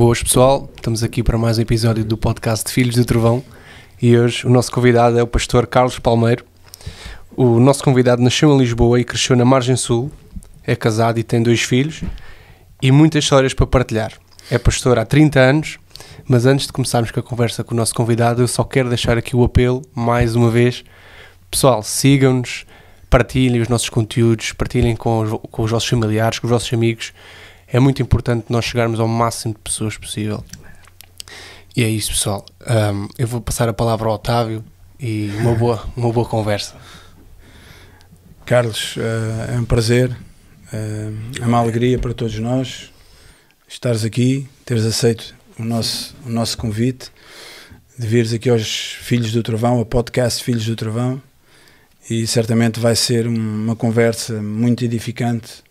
Boas pessoal, estamos aqui para mais um episódio do podcast Filhos do Trovão e hoje o nosso convidado é o pastor Carlos Palmeiro. O nosso convidado nasceu em Lisboa e cresceu na Margem Sul, é casado e tem dois filhos e muitas histórias para partilhar. É pastor há 30 anos, mas antes de começarmos com a conversa com o nosso convidado, eu só quero deixar aqui o apelo, mais uma vez. Pessoal, sigam-nos, partilhem os nossos conteúdos, partilhem com os, com os vossos familiares, com os vossos amigos é muito importante nós chegarmos ao máximo de pessoas possível. E é isso, pessoal. Um, eu vou passar a palavra ao Otávio e uma boa, uma boa conversa. Carlos, uh, é um prazer, uh, é uma alegria para todos nós estares aqui, teres aceito o nosso, o nosso convite, de vires aqui aos Filhos do Trovão, ao podcast Filhos do Trovão, e certamente vai ser uma conversa muito edificante.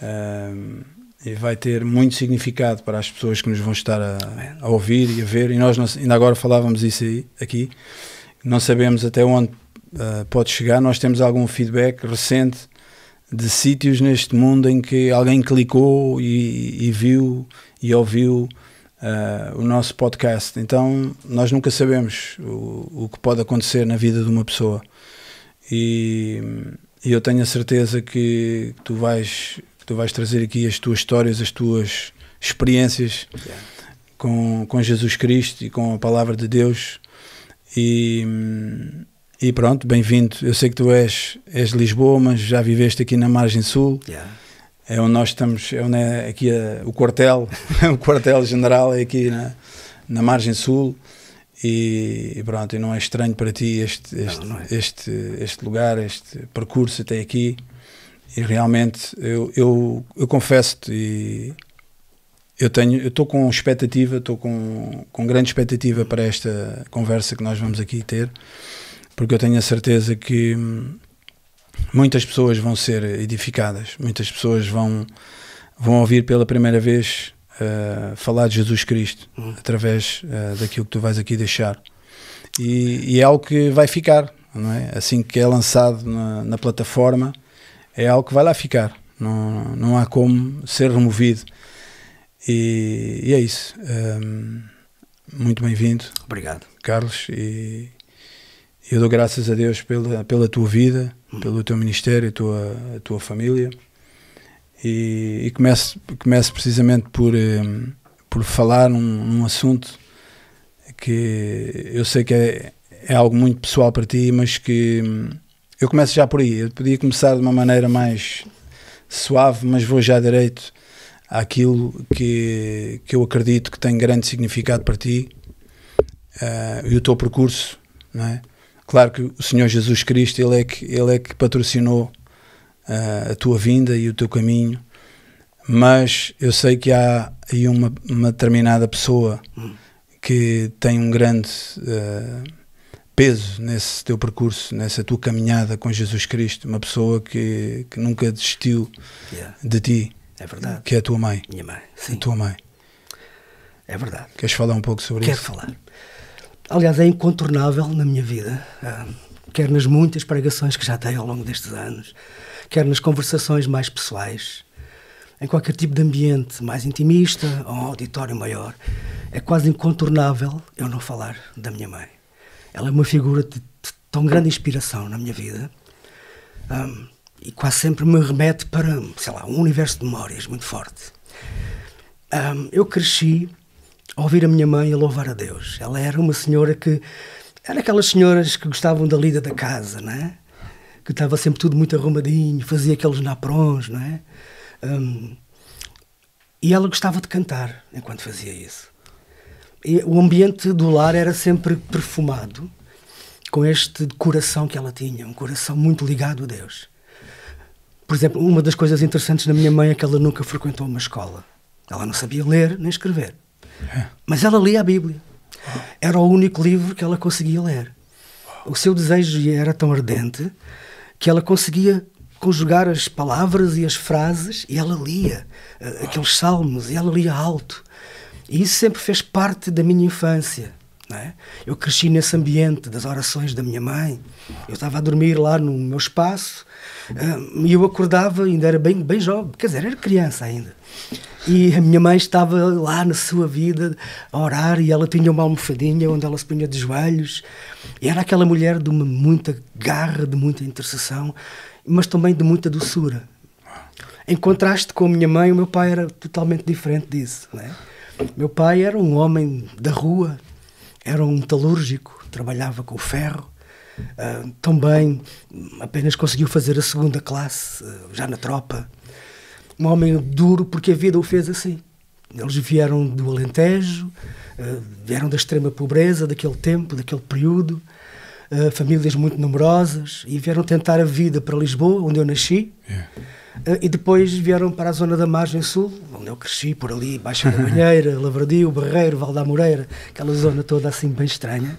Uh, e vai ter muito significado para as pessoas que nos vão estar a, a ouvir e a ver. E nós não, ainda agora falávamos isso aí, aqui, não sabemos até onde uh, pode chegar. Nós temos algum feedback recente de sítios neste mundo em que alguém clicou e, e viu e ouviu uh, o nosso podcast. Então nós nunca sabemos o, o que pode acontecer na vida de uma pessoa. E, e eu tenho a certeza que tu vais tu vais trazer aqui as tuas histórias, as tuas experiências yeah. com, com Jesus Cristo e com a palavra de Deus. E, e pronto, bem-vindo. Eu sei que tu és, és de Lisboa, mas já viveste aqui na Margem Sul. Yeah. É onde nós estamos, é onde é aqui a, o quartel, o quartel-general é aqui na, na Margem Sul. E, e, pronto, e não é estranho para ti este, este, não, não é. este, este lugar, este percurso até aqui. E realmente eu, eu, eu confesso-te e eu tenho eu estou com expectativa, estou com, com grande expectativa para esta conversa que nós vamos aqui ter, porque eu tenho a certeza que muitas pessoas vão ser edificadas, muitas pessoas vão vão ouvir pela primeira vez uh, falar de Jesus Cristo uhum. através uh, daquilo que tu vais aqui deixar. E, e, é algo que vai ficar, não é? Assim que é lançado na, na plataforma, é algo que vai lá ficar. Não, não há como ser removido. E, e é isso. Um, muito bem-vindo. Obrigado. Carlos. E eu dou graças a Deus pela, pela tua vida, hum. pelo teu ministério, a tua, a tua família. E, e começo, começo precisamente por, um, por falar num, num assunto que eu sei que é, é algo muito pessoal para ti, mas que hum, eu começo já por aí. Eu podia começar de uma maneira mais suave, mas vou já direito àquilo que, que eu acredito que tem grande significado para ti uh, e o teu percurso, não é? Claro que o Senhor Jesus Cristo, Ele é que, ele é que patrocinou uh, a tua vinda e o teu caminho, mas eu sei que há aí uma, uma determinada pessoa que tem um grande... Uh, peso nesse teu percurso, nessa tua caminhada com Jesus Cristo, uma pessoa que, que nunca desistiu yeah. de ti. É verdade. Que é a tua mãe. Minha mãe, sim. A tua mãe. É verdade. Queres falar um pouco sobre Quero isso? Quero falar. Aliás, é incontornável na minha vida, ah, quer nas muitas pregações que já tenho ao longo destes anos, quer nas conversações mais pessoais, em qualquer tipo de ambiente mais intimista ou um auditório maior, é quase incontornável eu não falar da minha mãe. Ela é uma figura de, de tão grande inspiração na minha vida um, e quase sempre me remete para, sei lá, um universo de memórias muito forte. Um, eu cresci a ouvir a minha mãe a louvar a Deus. Ela era uma senhora que. Era aquelas senhoras que gostavam da lida da casa, não é? Que estava sempre tudo muito arrumadinho, fazia aqueles naprons, não é? Um, e ela gostava de cantar enquanto fazia isso o ambiente do lar era sempre perfumado com este coração que ela tinha, um coração muito ligado a Deus. Por exemplo, uma das coisas interessantes na minha mãe é que ela nunca frequentou uma escola. Ela não sabia ler nem escrever. Mas ela lia a Bíblia. Era o único livro que ela conseguia ler. O seu desejo era tão ardente que ela conseguia conjugar as palavras e as frases e ela lia uh, aqueles salmos e ela lia alto. E isso sempre fez parte da minha infância. É? Eu cresci nesse ambiente das orações da minha mãe. Eu estava a dormir lá no meu espaço um, e eu acordava, ainda era bem, bem jovem, quer dizer, era criança ainda. E a minha mãe estava lá na sua vida a orar e ela tinha uma almofadinha onde ela se punha de joelhos. E era aquela mulher de uma muita garra, de muita intercessão, mas também de muita doçura. Em contraste com a minha mãe, o meu pai era totalmente diferente disso. Né? Meu pai era um homem da rua, era um metalúrgico, trabalhava com ferro. Uh, também apenas conseguiu fazer a segunda classe, uh, já na tropa um homem duro porque a vida o fez assim. Eles vieram do Alentejo, uh, vieram da extrema pobreza daquele tempo, daquele período, famílias muito numerosas, e vieram tentar a vida para Lisboa, onde eu nasci. Yeah. Uh, e depois vieram para a zona da margem sul, onde eu cresci, por ali, Baixa da Banheira, Lavradio, Barreiro, Val da Moreira, aquela zona toda assim bem estranha.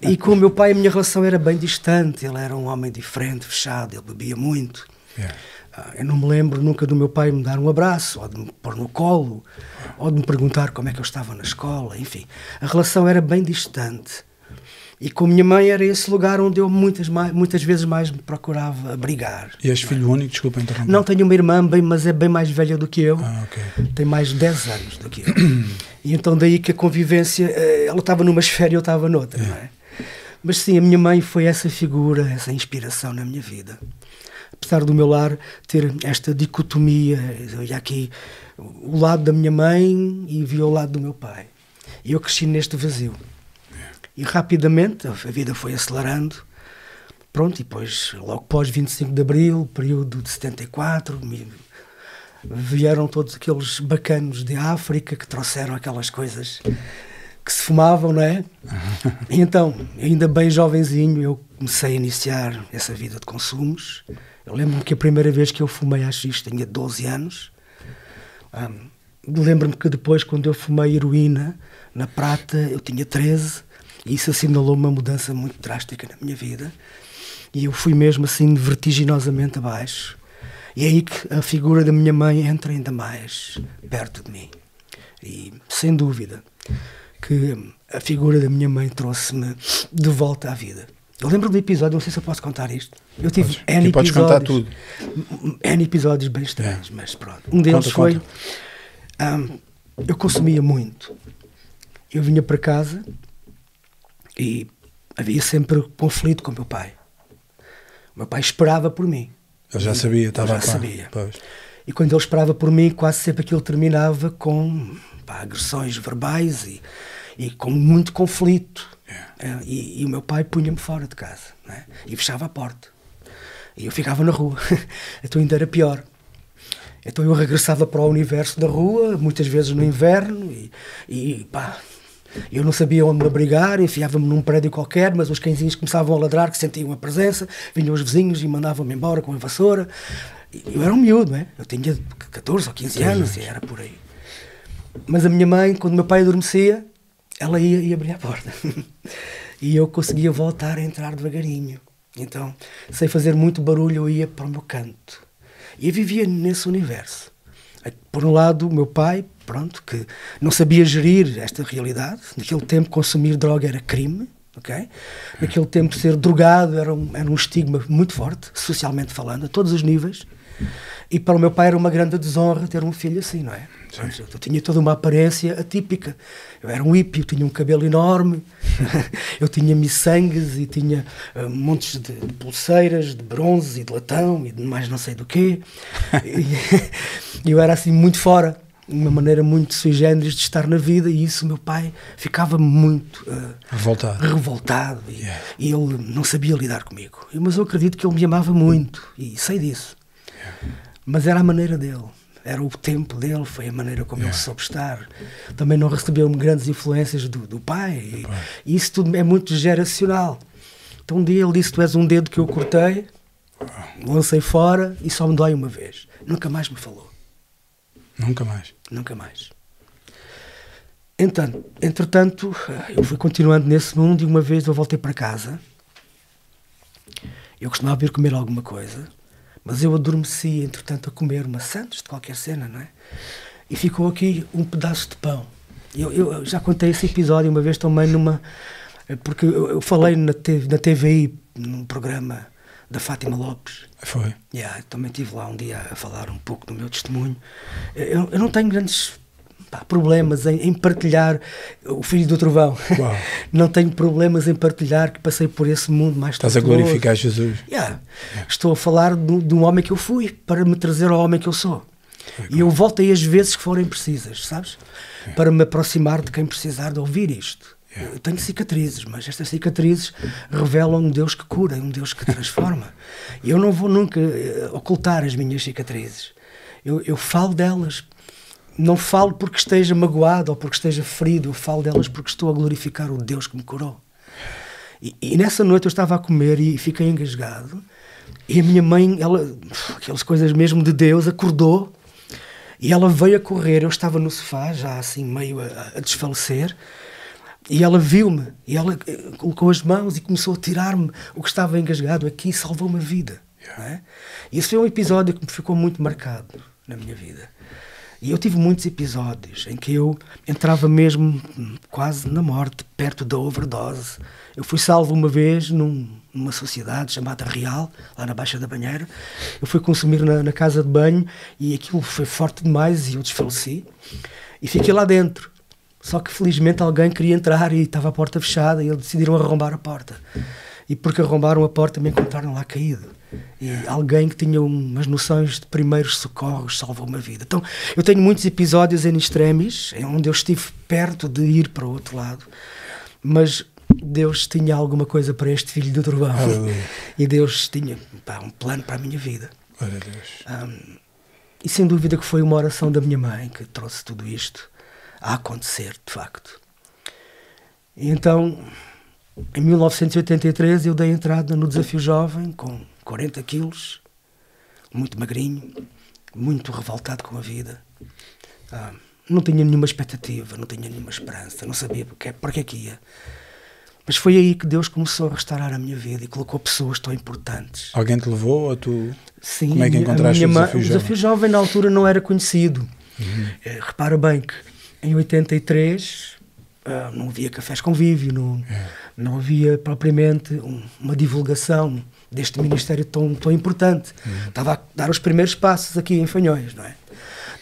e com o meu pai a minha relação era bem distante, ele era um homem diferente, fechado, ele bebia muito. Yeah. Ah, eu não me lembro nunca do meu pai me dar um abraço, ou de me pôr no colo, ou de me perguntar como é que eu estava na escola, enfim. A relação era bem distante. E com a minha mãe era esse lugar onde eu muitas, mais, muitas vezes mais me procurava abrigar. E és filho único? Desculpa interromper. Não, tenho uma irmã, bem, mas é bem mais velha do que eu. Ah, okay. Tem mais de 10 anos do que eu. e então daí que a convivência, eh, ela estava numa esfera e eu estava noutra, é. não é? Mas sim, a minha mãe foi essa figura, essa inspiração na minha vida apesar do meu lar ter esta dicotomia, e aqui o lado da minha mãe e vi o lado do meu pai. E eu cresci neste vazio. E rapidamente a vida foi acelerando. Pronto, e depois, logo pós 25 de Abril, período de 74, vieram todos aqueles bacanos de África que trouxeram aquelas coisas que se fumavam, não é? E então, ainda bem jovenzinho, eu comecei a iniciar essa vida de consumos eu lembro-me que a primeira vez que eu fumei haxixe tinha 12 anos. Um, lembro-me que depois, quando eu fumei heroína na prata, eu tinha 13 e isso assinalou uma mudança muito drástica na minha vida. E eu fui mesmo assim vertiginosamente abaixo. E é aí que a figura da minha mãe entra ainda mais perto de mim. E sem dúvida que a figura da minha mãe trouxe-me de volta à vida. Eu lembro do episódio, não sei se eu posso contar isto. Eu tive podes, N podes contar tudo. N episódios bem estranhos, é. mas pronto. Um deles conta, foi. Conta. Um, eu consumia muito. Eu vinha para casa e havia sempre conflito com o meu pai. O meu pai esperava por mim. Ele já sabia, estava já sabia. Pois. E quando ele esperava por mim, quase sempre aquilo terminava com pá, agressões verbais e, e com muito conflito. É, e, e, o meu pai punha-me fora de casa né? e fechava a porta. E eu ficava na rua. então ainda era pior. Então eu regressava para o universo da rua, muitas vezes no inverno, e, e pá, eu não sabia onde me abrigar, enfiava-me num prédio qualquer, mas os cãezinhos começavam a ladrar, que sentiam a presença, vinham os vizinhos e mandavam-me embora com a vassoura. Eu era um miúdo, né? eu tinha 14 ou 15 anos, e era por aí. Mas a minha mãe, quando meu pai adormecia, ela ia e abria a porta. e eu conseguia voltar a entrar devagarinho. Então, sem fazer muito barulho, eu ia para o meu canto. E eu vivia nesse universo. Por um lado, o meu pai, pronto, que não sabia gerir esta realidade. Naquele tempo, consumir droga era crime. ok? Naquele tempo, ser drogado era um, era um estigma muito forte, socialmente falando, a todos os níveis. E para o meu pai era uma grande desonra ter um filho assim, não é? Eu tinha toda uma aparência atípica. Eu era um hippie, eu tinha um cabelo enorme, eu tinha miçangues e tinha uh, montes de, de, pulseiras de bronze e de latão e de mais não sei do quê. e eu era assim muito fora, uma maneira muito sui generis de estar na vida e isso meu pai ficava muito uh, revoltado, revoltado e, yeah. e, ele não sabia lidar comigo. Mas eu acredito que ele me amava muito e sei disso. Yeah. Mas era a maneira dele era o tempo dele, foi a maneira como yeah. ele soube estar. Também não recebeu grandes influências do, do pai. E, e, isso tudo é muito geracional. Então um dia ele disse: Tu és um dedo que eu cortei, lancei fora e só me dói uma vez. Nunca mais me falou. Nunca mais. Nunca mais. Então, entretanto, eu fui continuando nesse mundo e uma vez eu voltei para casa. Eu costumava vir comer alguma coisa mas eu adormeci, entretanto, a comer uma Santos de qualquer cena, não é? E ficou aqui um pedaço de pão. Eu, eu já contei esse episódio uma vez também numa. Porque eu, eu falei na, TV, na TVI, num programa da Fátima Lopes. Foi. Yeah, também estive lá um dia a falar um pouco do meu testemunho. Eu, eu não tenho grandes pá, problemas em, em, partilhar o Filho do Trovão. Uau. não tenho problemas em partilhar que passei por esse mundo mais Estás a glorificar Jesus. Yeah. Yeah. Estou a falar de, de, um homem que eu fui para me trazer ao homem que eu sou. e eu voltei as vezes que forem precisas, sabes? Para me aproximar de quem precisar de ouvir isto. Eu tenho cicatrizes, mas estas cicatrizes revelam um Deus que cura, um Deus que transforma. E eu não vou nunca eh, ocultar as minhas cicatrizes. Eu, eu falo delas. Não falo porque esteja magoado ou porque esteja ferido, eu falo delas porque estou a glorificar o Deus que me curou. E, e nessa noite eu estava a comer e fiquei engasgado. E a minha mãe, ela, aquelas coisas mesmo de Deus, acordou e ela veio a correr. Eu estava no sofá, já assim meio a, a desfalecer. E ela viu-me, e ela eh, colocou as mãos e começou a tirar-me o que estava engasgado aqui e salvou-me a vida. Yeah. É? E esse foi um episódio que me ficou muito marcado na minha vida. E eu tive muitos episódios em que eu entrava mesmo quase na morte, perto da overdose. Eu fui salvo uma vez num, numa sociedade chamada Real, lá na Baixa da Banheira. Eu fui consumir na, na casa de banho e aquilo foi forte demais e eu desfaleci. E fiquei lá dentro. Só que felizmente alguém queria entrar e estava a porta fechada e eles decidiram arrombar a porta. E porque arrombaram a porta me encontraram lá caído. E alguém que tinha umas noções de primeiros socorros salvou uma vida. Então eu tenho muitos episódios em extremis, em onde eu estive perto de ir para o outro lado, mas Deus tinha alguma coisa para este filho do trovão. E Deus tinha pá, um plano para a minha vida. Um, e sem dúvida que foi uma oração da minha mãe que trouxe tudo isto a acontecer, de facto. E então, em 1983, eu dei entrada no Desafio Jovem com 40 quilos, muito magrinho, muito revoltado com a vida. Ah, não tinha nenhuma expectativa, não tinha nenhuma esperança, não sabia porque, para que é que ia. Mas foi aí que Deus começou a restaurar a minha vida e colocou pessoas tão importantes. Alguém te levou ou tu? Sim, Como é que encontraste o desafio, o desafio jovem? na altura não era conhecido. Uhum. É, repara bem que em 83 uh, ah, não havia cafés convívio, não, é. não havia propriamente um, uma divulgação deste ministério tão, tão importante. Uhum. Estava a dar os primeiros passos aqui em Fanhões, não é?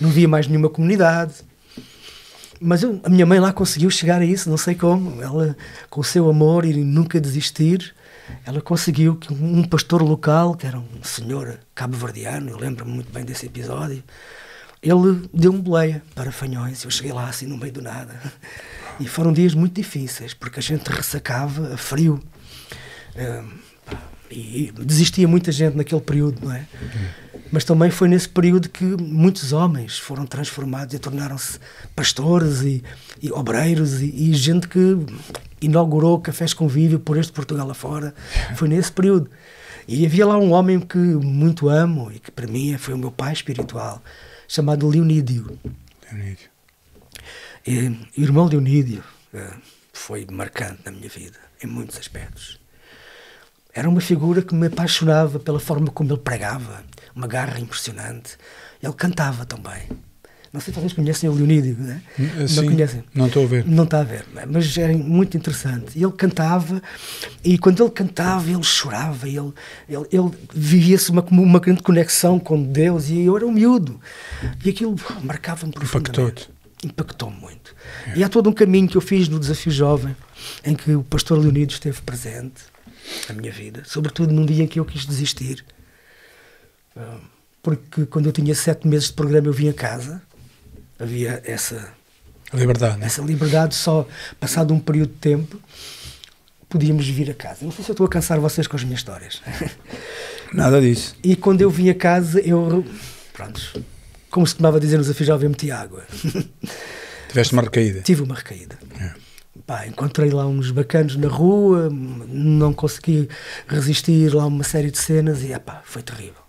Não havia mais nenhuma comunidade. Mas eu, a minha mãe lá conseguiu chegar a isso, não sei como. Ela, com o seu amor e nunca desistir, ela conseguiu que um pastor local, que era um senhor cabo-verdiano, eu lembro-me muito bem desse episódio, ele deu-me boleia para Fanhões. Eu cheguei lá assim no meio do nada. E foram dias muito difíceis, porque a gente ressacava a frio. e desistia muita gente naquele período, não é? Mas também foi nesse período que muitos homens foram transformados e tornaram-se pastores e, e obreiros e, e, gente que inaugurou cafés convívio por este Portugal afora. Foi nesse período. E havia lá um homem que muito amo e que para mim foi o meu pai espiritual chamado Leonídio. Leonídio. E, o irmão Leonídio uh, foi marcante na minha vida, em muitos aspectos. Era uma figura que me apaixonava pela forma como ele pregava, uma garra impressionante. Ele cantava também. Não sei se vocês conhecem o Leonídio, né? Sim, não conhecem? Não estou a ver. Não está a ver, mas era muito interessante. Ele cantava e quando ele cantava, ele chorava, ele, ele, ele vivia-se uma, uma grande conexão com Deus e eu era um miúdo. E aquilo marcava-me profundamente. Impactou-te? Impactou-me muito. É. E há todo um caminho que eu fiz no Desafio Jovem em que o pastor Leonídio esteve presente na minha vida, sobretudo num dia em que eu quis desistir. Porque quando eu tinha sete meses de programa eu vim a casa havia essa liberdade, né? essa liberdade só passado um período de tempo podíamos vir a casa. Não sei se eu estou a cansar vocês com as minhas histórias. Nada disso. E quando eu vim a casa, eu, pronto, como se tomava a dizer no desafio já meti água. Tiveste uma recaída? Tive uma recaída. É. Pá, encontrei lá uns bacanos na rua, não consegui resistir lá uma série de cenas e epá, foi terrível.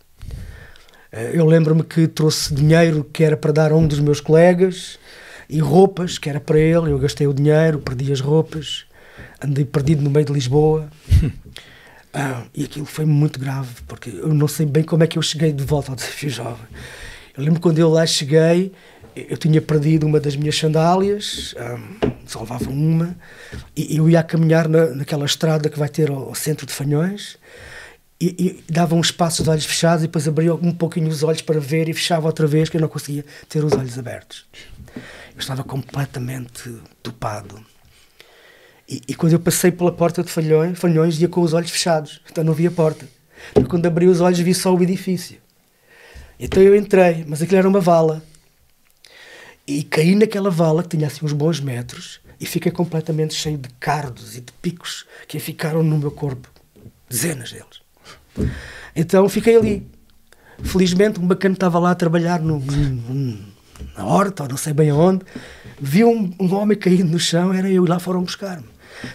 Eh, eu lembro-me que trouxe dinheiro que era para dar a um dos meus colegas e roupas que era para ele. Eu gastei o dinheiro, perdi as roupas, andei perdido no meio de Lisboa. ah, e aquilo foi muito grave, porque eu não sei bem como é que eu cheguei de volta ao Desafio Jovem. Eu lembro quando eu lá cheguei, eu tinha perdido uma das minhas sandálias, um, só levava uma, e eu ia a caminhar na, naquela estrada que vai ter ao, ao centro de Fanhões e, e dava um espaço de olhos fechados e depois abria um pouquinho os olhos para ver e fechava outra vez que eu não conseguia ter os olhos abertos. Eu estava completamente topado. E, e quando eu passei pela porta de Falhões, Falhões ia com os olhos fechados, então não via a porta. Mas quando abri os olhos vi só o edifício. Então eu entrei, mas aquilo era uma vala. E caí naquela vala que tinha assim uns bons metros e fiquei completamente cheio de cardos e de picos que ficaram no meu corpo. Dezenas deles. Então fiquei ali. Felizmente, um bacana estava lá a trabalhar no, no, na horta, ou não sei bem aonde. Vi um, um homem caído no chão, era eu, e lá foram buscar-me.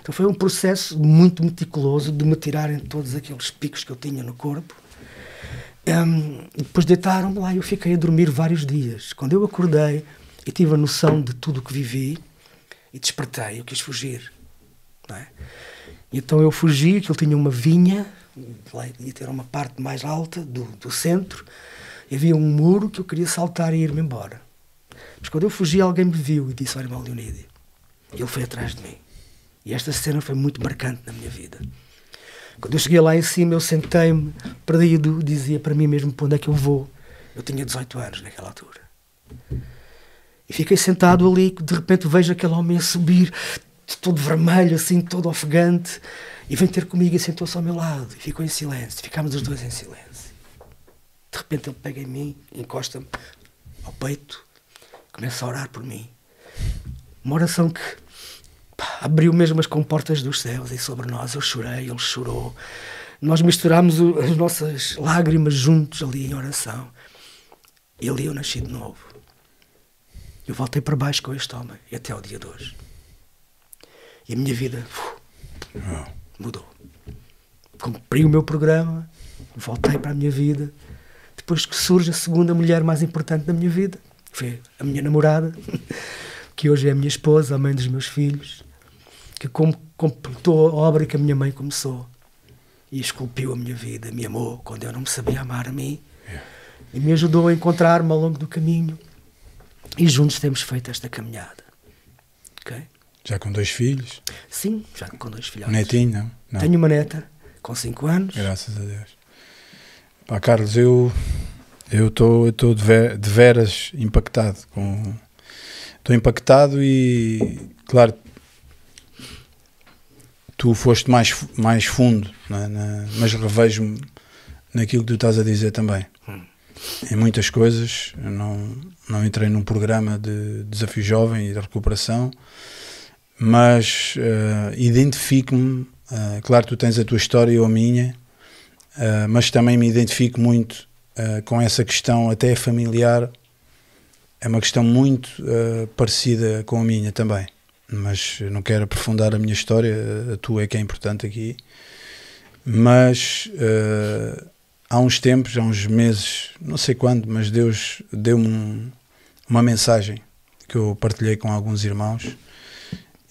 Então foi um processo muito meticuloso de me tirarem todos aqueles picos que eu tinha no corpo. Um, depois deitaram-me lá e eu fiquei a dormir vários dias. Quando eu acordei e tive a noção de tudo o que vivi e despertei, eu quis fugir. É? Então eu fugi, que ele tinha uma vinha ia ter uma parte mais alta do, do centro, havia um muro que eu queria saltar e ir-me embora. Mas quando eu fugi, alguém me viu e disse: Olha, Leonídio. E ele foi atrás de mim. E esta cena foi muito marcante na minha vida. Quando eu cheguei lá em cima, eu sentei-me, perdido, dizia para mim mesmo para onde é que eu vou. Eu tinha 18 anos naquela altura. E fiquei sentado ali, de repente vejo aquele homem a subir, todo vermelho, assim, todo ofegante. E vem ter comigo e sentou-se ao meu lado. E ficou em silêncio. Ficámos os dois em silêncio. De repente ele pega em mim, encosta-me ao peito, começa a orar por mim. Uma oração que pá, abriu mesmo as comportas dos céus e sobre nós. Eu chorei, ele chorou. Nós misturámos as nossas lágrimas juntos ali em oração. E ali eu nasci de novo. Eu voltei para baixo com este homem e até ao dia de hoje. E a minha vida. Uf, mudou. Cumpri o meu programa, voltei para a minha vida. Depois que surge a segunda mulher mais importante da minha vida, foi a minha namorada, que hoje é a minha esposa, a mãe dos meus filhos, que completou a obra que a minha mãe começou e esculpiu a minha vida, me amou quando eu não me sabia amar a mim e me ajudou a encontrar-me ao longo do caminho. E juntos temos feito esta caminhada. Okay? Já com dois filhos? Sim, já com dois filhos. Netinho, não? não? Tenho uma neta com 5 anos. Graças a Deus. Pá, Carlos, eu eu estou de, ver, de veras impactado estou impactado e claro tu foste mais mais fundo é? Na, mas revejo-me naquilo que tu estás a dizer também hum. em muitas coisas eu não não entrei num programa de desafio jovem e de recuperação mas uh, identifico-me. Uh, claro, tu tens a tua história eu a minha, uh, mas também me identifico muito com essa questão, até familiar. É uma questão muito parecida com a minha também. Mas não quero aprofundar a minha história, a tua é que é importante aqui. Mas há uns tempos, há uns meses, não sei quando, mas Deus deu-me um, uma mensagem que eu partilhei com alguns irmãos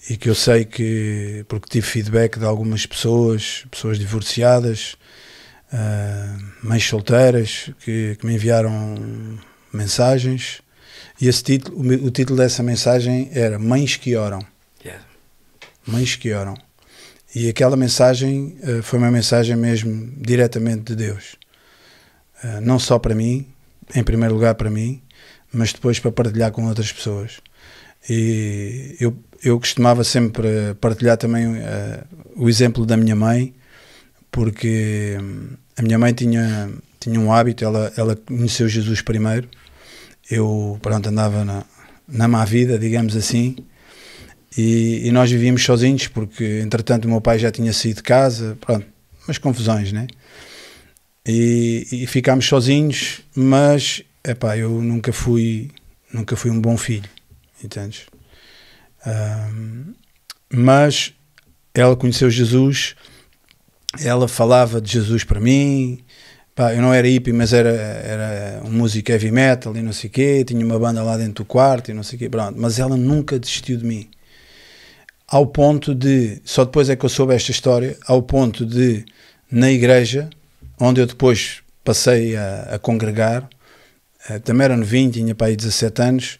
e que eu sei que, porque tive feedback de algumas pessoas, pessoas divorciadas, uh, mães solteiras, que, que, me enviaram mensagens, e esse título, o, o, título dessa mensagem era Mães que Oram. Yeah. Mães que Oram. E aquela mensagem uh, foi uma mensagem mesmo diretamente de Deus. Uh, não só para mim, em primeiro lugar para mim, mas depois para partilhar com outras pessoas. E eu, eu costumava sempre partilhar também uh, o exemplo da minha mãe, porque hum, a minha mãe tinha, tinha um hábito, ela, ela conheceu Jesus primeiro, eu pronto, andava na, na má vida, digamos assim, e, e, nós vivíamos sozinhos, porque entretanto o meu pai já tinha saído de casa, pronto, umas confusões, né? E, e ficámos sozinhos, mas epá, eu nunca fui, nunca fui um bom filho entendes? Um, mas ela conheceu Jesus, ela falava de Jesus para mim. Pá, eu não era hippie, mas era, era um músico heavy metal e não sei o quê. Tinha uma banda lá dentro do quarto e não sei o quê. Pronto. Mas ela nunca desistiu de mim. Ao ponto de, só depois é que eu soube esta história, ao ponto de, na igreja, onde eu depois passei a, a congregar, eh, também era novinho, tinha para aí 17 anos,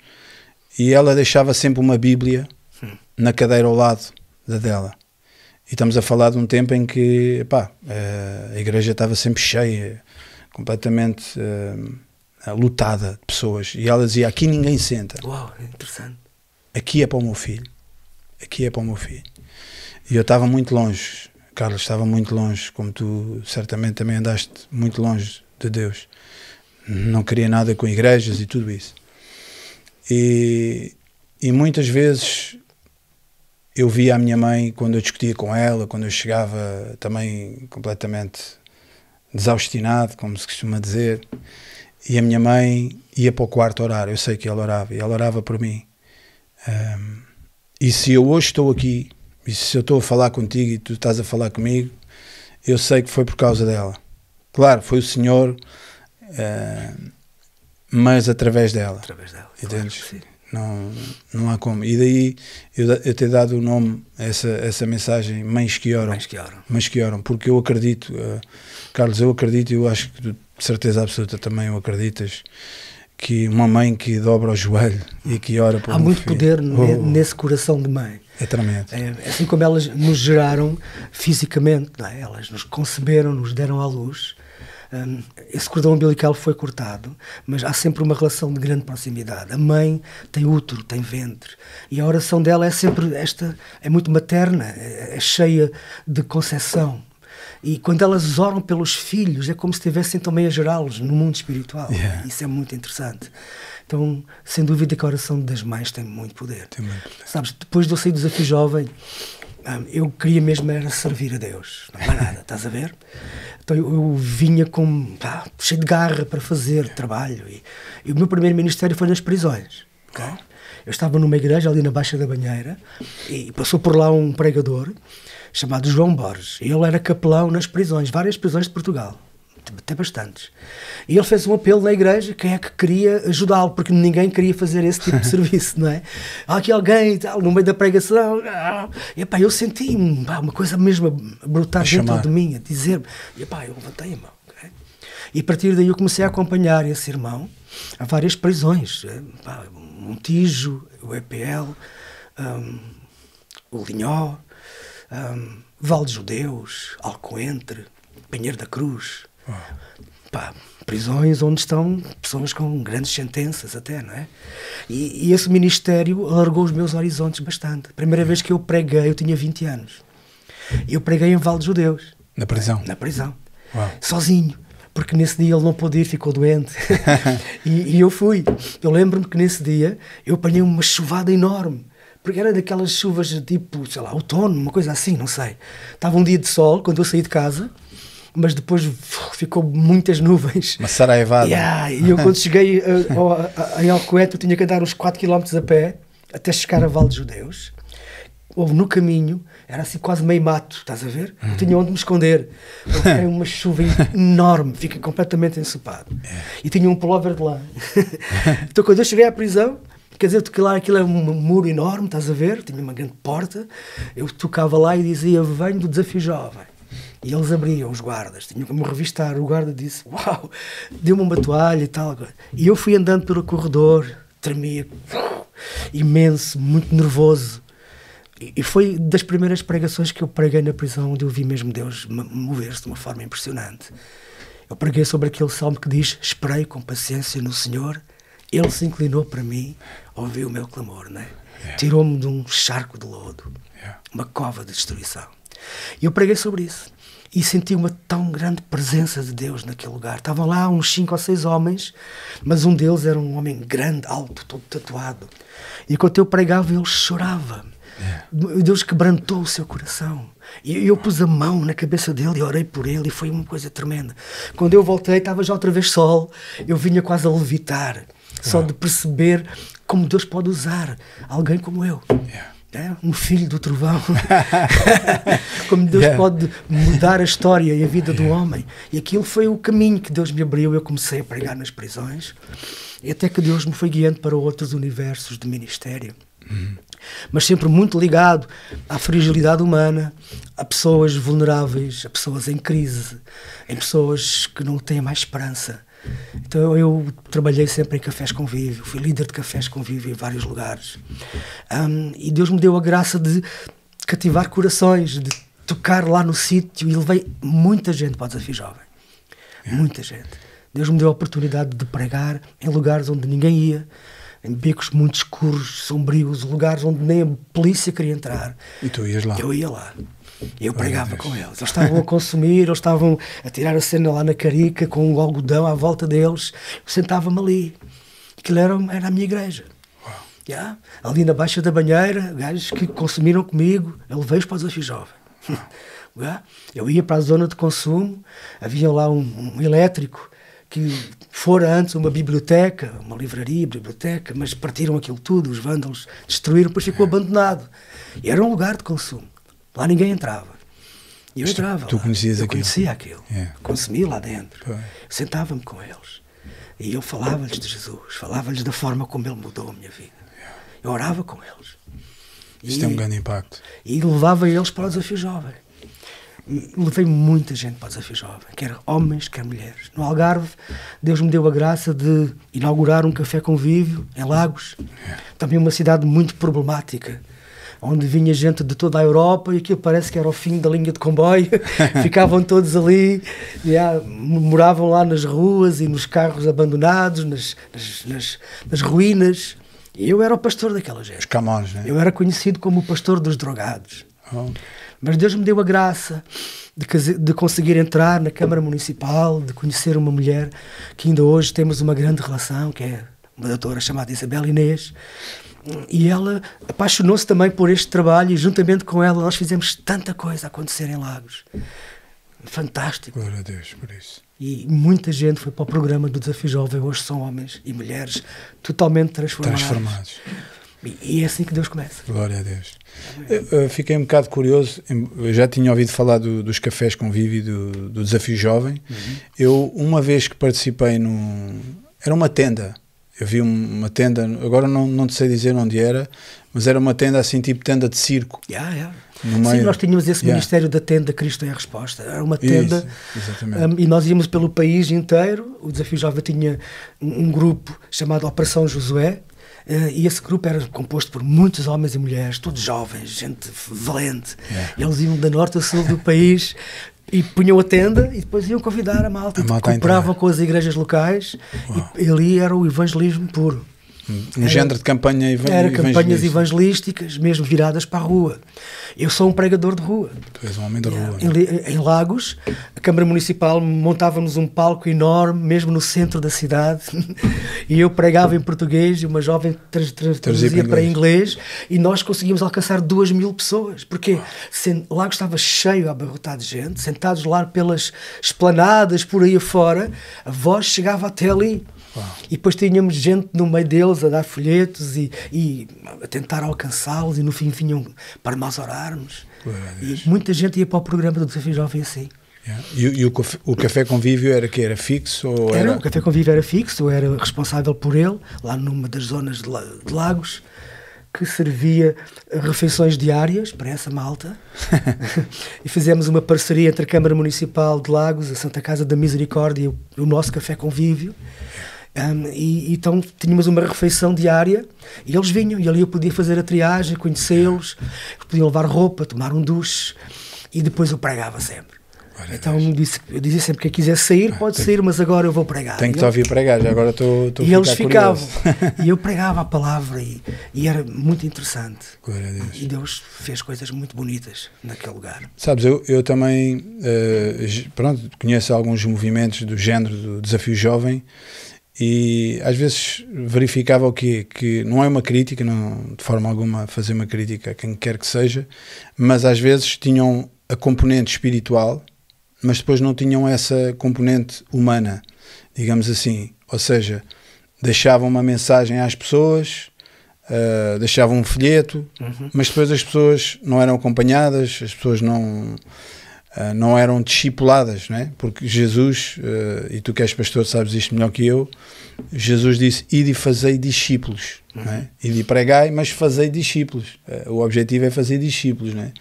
e ela deixava sempre uma Bíblia na cadeira ao lado da dela. E estamos a falar de um tempo em que pá, eh, a igreja estava sempre cheia, completamente uh, lotada de pessoas. E ela dizia: Aqui ninguém senta. Uau, interessante. Aqui é para o meu filho. Aqui é para o meu filho. E eu estava muito longe, Carlos, estava muito longe, como tu certamente também andaste muito longe de Deus. Não queria nada com igrejas e tudo isso. E, e muitas vezes eu via a minha mãe quando eu discutia com ela, quando eu chegava também completamente desaustinado, como se costuma dizer, e a minha mãe ia para o quarto orar. Eu sei que ela orava e ela orava por mim. Um, e se eu hoje estou aqui, e se eu estou a falar contigo e tu estás a falar comigo, eu sei que foi por causa dela. Claro, foi o Senhor, mas através dela. Através dela. Entendes? Claro, não, não há como. E daí eu, eu ter dado o nome a essa, essa mensagem, Mães que Oram. Mães que Oram. Mães que Oram, porque eu acredito, uh, Carlos, eu acredito, e eu acho que de certeza absoluta também o acreditas, que uma mãe que dobra o joelho e que ora por Há um muito filho, poder oh, nesse coração de mãe. É tremendo. É, assim como elas nos geraram fisicamente, é? elas nos conceberam, nos deram à luz um, esse cordão umbilical foi cortado, mas há sempre uma relação de grande proximidade. A mãe tem útero, tem ventre, e a oração dela é sempre esta, é muito materna, é, é cheia de concessão. E quando elas oram pelos filhos, é como se estivessem também a gerá-los no mundo espiritual. Yeah. Isso é muito interessante. Então, sem dúvida que a oração das mães tem muito poder. Tem muito poder. Sabes, depois do sair do desafio jovem, eu queria mesmo era servir a Deus, não é nada, estás a ver? Então eu, eu vinha com, pá, cheio de garra para fazer trabalho e, e, o meu primeiro ministério foi nas prisões. Eu estava numa igreja ali na Baixa da Banheira e passou por lá um pregador chamado João Borges. E ele era capelão nas prisões, várias prisões de Portugal até bastantes. E ele fez um apelo na igreja, quem é que queria ajudá-lo, porque ninguém queria fazer esse tipo de serviço, não é? Há aqui alguém tal, no meio da pregação, e epá, eu senti uma coisa mesmo a brotar dentro de mim, a dizer, e epá, eu levantei a mão. Okay? E a partir daí eu comecei a acompanhar esse irmão a várias prisões, epá, Montijo, o EPL, um, o Linhó, um, Val de Judeus, Alcoentre, Pinheiro da Cruz, Pá, prisões onde estão pessoas com grandes sentenças até, não é? E, e, esse ministério alargou os meus horizontes bastante. A primeira vez que eu preguei, eu tinha 20 anos. Eu preguei em Val de Judeus. Na prisão? Na prisão. Uau. Sozinho. Porque nesse dia ele não pôde ir, ficou doente. e, e, eu fui. Eu lembro-me que nesse dia eu apanhei uma chuvada enorme. Porque era daquelas chuvas tipo, sei lá, outono, uma coisa assim, não sei. Estava um dia de sol, quando eu saí de casa, mas depois ficou muitas nuvens. Uma saraivada. Yeah, e eu quando cheguei a, a, em Alcoete, eu tinha que andar uns 4 km a pé até chegar a Val de Judeus. Houve no caminho, era assim quase meio mato, estás a ver? Eu tinha onde me esconder. Era uma chuva enorme, fiquei completamente ensopado. É. E tinha um pullover de lã. então quando eu cheguei à prisão, quer dizer, que lá aquilo é um muro enorme, estás a ver? Tinha uma grande porta. Eu tocava lá e dizia: Venho do desafio jovem. E eles abriam os guardas, tinham como revistar. O guarda disse: Uau, deu-me uma toalha e tal. E eu fui andando pelo corredor, tremia, imenso, muito nervoso. E foi das primeiras pregações que eu preguei na prisão, onde eu vi mesmo Deus mover-se de uma forma impressionante. Eu preguei sobre aquele salmo que diz: Esperei com paciência no Senhor, Ele se inclinou para mim, ouviu o meu clamor, né? Yeah. tirou-me de um charco de lodo, yeah. uma cova de destruição. E eu preguei sobre isso e senti uma tão grande presença de Deus naquele lugar. Estavam lá uns cinco ou seis homens, mas um deles era um homem grande, alto, todo tatuado. E enquanto eu pregava, ele chorava. Yeah. Deus quebrantou o seu coração. E eu pus a mão na cabeça dele e orei por ele e foi uma coisa tremenda. Quando eu voltei, estava já outra vez sol, eu vinha quase a levitar, só de perceber como Deus pode usar alguém como eu. Yeah é, um filho do trovão. Como Deus yeah. pode mudar a história e a vida do homem. E aquilo foi o caminho que Deus me abriu. Eu comecei a pregar nas prisões. E até que Deus me foi guiando para outros universos de ministério. Uhum. Mas sempre muito ligado à fragilidade humana, a pessoas vulneráveis, a pessoas em crise, em pessoas que não têm mais esperança. Então eu trabalhei sempre em cafés convívio, fui líder de cafés convívio em vários lugares. Um, e Deus me deu a graça de cativar corações, de tocar lá no sítio e levei muita gente para o Desafio Jovem. Muita gente. Deus me deu a oportunidade de pregar em lugares onde ninguém ia, em becos muito escuros, sombrios, lugares onde nem a polícia queria entrar. E tu ias lá? Eu ia lá. Eu pregava com eles. Eles estavam a consumir, eles estavam a tirar a cena lá na carica com o algodão à volta deles. Eu sentava-me ali. Aquilo era, era a minha igreja. Yeah. Ali na Baixa da Banheira, gajos que consumiram comigo, eu levei-os para o desafio jovem. Yeah. Eu ia para a zona de consumo, havia lá um, um elétrico que fora antes uma biblioteca, uma livraria, biblioteca, mas partiram aquilo tudo, os vândalos destruíram, depois ficou abandonado. E era um lugar de consumo. Lá ninguém entrava. E eu Mas tu- entrava. tu lá. conhecias eu aquilo? conhecia aquilo. É. Consumia lá dentro. Sentava-me com eles. E eu falava-lhes de Jesus, falava-lhes da forma como ele mudou a minha vida. Eu orava com eles. Isto tem um grande impacto. E levava eles para o desafio jovem. Levei muita gente para o desafio jovem, quer homens, quer mulheres. No Algarve, Deus me deu a graça de inaugurar um café convívio em Lagos, também uma cidade muito problemática, onde vinha gente de toda a Europa e aquilo parece que era o fim da linha de comboio. Ficavam todos ali, já, moravam lá nas ruas e nos carros abandonados, nas, nas, nas, nas ruínas. E eu era o pastor daquela gente. Os camões, né? Eu era conhecido como o pastor dos drogados. Oh, Mas Deus me deu a graça de, de conseguir entrar na Câmara Municipal, de conhecer uma mulher que ainda hoje temos uma grande relação, que é uma doutora chamada Isabel Inês. E ela apaixonou-se também por este trabalho e juntamente com ela nós fizemos tanta coisa acontecer em Lagos. Fantástico. glória a Deus por isso. E muita gente foi para o programa do Desafio Jovem. Hoje são homens e mulheres totalmente transformados. Transformados. E, é assim que Deus começa. Glória a Deus. Eu, eu fiquei um bocado curioso. Eu já tinha ouvido falar do- dos cafés convívio do, do Desafio Jovem. Eu, uma vez que participei num. Era uma tenda. Eu vi um- uma tenda, agora não, não sei dizer onde era, mas era uma tenda assim, tipo tenda de circo. Yeah, yeah. Sim, nós tínhamos esse Yeah. Ministério da Tenda Cristo é a Resposta. Era uma tenda Isso, um, e nós íamos pelo país inteiro. O Desafio Jovem tinha um, um grupo chamado Operação Josué. eh, e esse grupo era composto por muitos homens e mulheres, todos jovens, gente valente. Yeah. Eles iam da norte a sul do país e punham a tenda e depois iam convidar a malta. A malta entrar. com as igrejas locais e ali era o evangelismo puro. Um era- género de campanha eva- Era campanhas evangelística. evangelísticas, mesmo viradas para a rua. Eu sou um pregador de rua. Tu és um homem da rua. Em, né? Em Lagos, a Câmara Municipal montava-nos um palco enorme, mesmo no centro da cidade, e eu pregava em português e uma jovem trans- trans- Traduzia traduzia para para inglês, e nós conseguimos alcançar duas mil pessoas, porque Lagos estava cheio, abarrotado de gente, sentados lá pelas esplanadas, por aí afora, a voz chegava até ali. E depois tínhamos gente no meio deles a dar folhetos e, e a tentar alcançá-los, e no fim vinham para nós orarmos. A E muita gente ia para o programa do Desafio Jovem assim. Yeah. E, e o, café, o café convívio era que Era fixo ou Era, era? o Café Convívio era fixo, eu era responsável por ele, lá numa das zonas de, de Lagos, que servia refeições diárias para essa malta. e fizemos uma parceria entre a Câmara Municipal de Lagos, a Santa Casa da Misericórdia e o, o nosso Café Convívio. Um, e, então tínhamos uma refeição diária e eles vinham e ali eu podia fazer a triagem, conhecê-los, eles podiam levar roupa, tomar um duche e depois eu pregava sempre. Glória a Então disse, eu dizia sempre que quem quiser sair pode sair, mas agora eu vou pregar. Tenho que te ouvir pregar, já agora estou e eles ficavam. e eu pregava a palavra e, e era muito interessante. Deus. E Deus fez coisas muito bonitas naquele lugar. Sabes, eu, eu também j- pronto, conheço alguns movimentos do género do desafio jovem e às vezes verificava o quê? Que não é uma crítica, não, de forma alguma fazer uma crítica a quem quer que seja, mas às vezes tinham a componente espiritual, mas depois não tinham essa componente humana, digamos assim. Ou seja, deixavam uma mensagem às pessoas, eh, deixavam um folheto, mas depois as pessoas não eram acompanhadas, as pessoas não, ah, não eram discipuladas, não é? porque Jesus, ah, e tu que és pastor sabes isto melhor que eu, Jesus disse, ide e fazei discípulos, não é? ide e pregai, mas fazei discípulos, Ah, o objetivo é fazer discípulos, não é?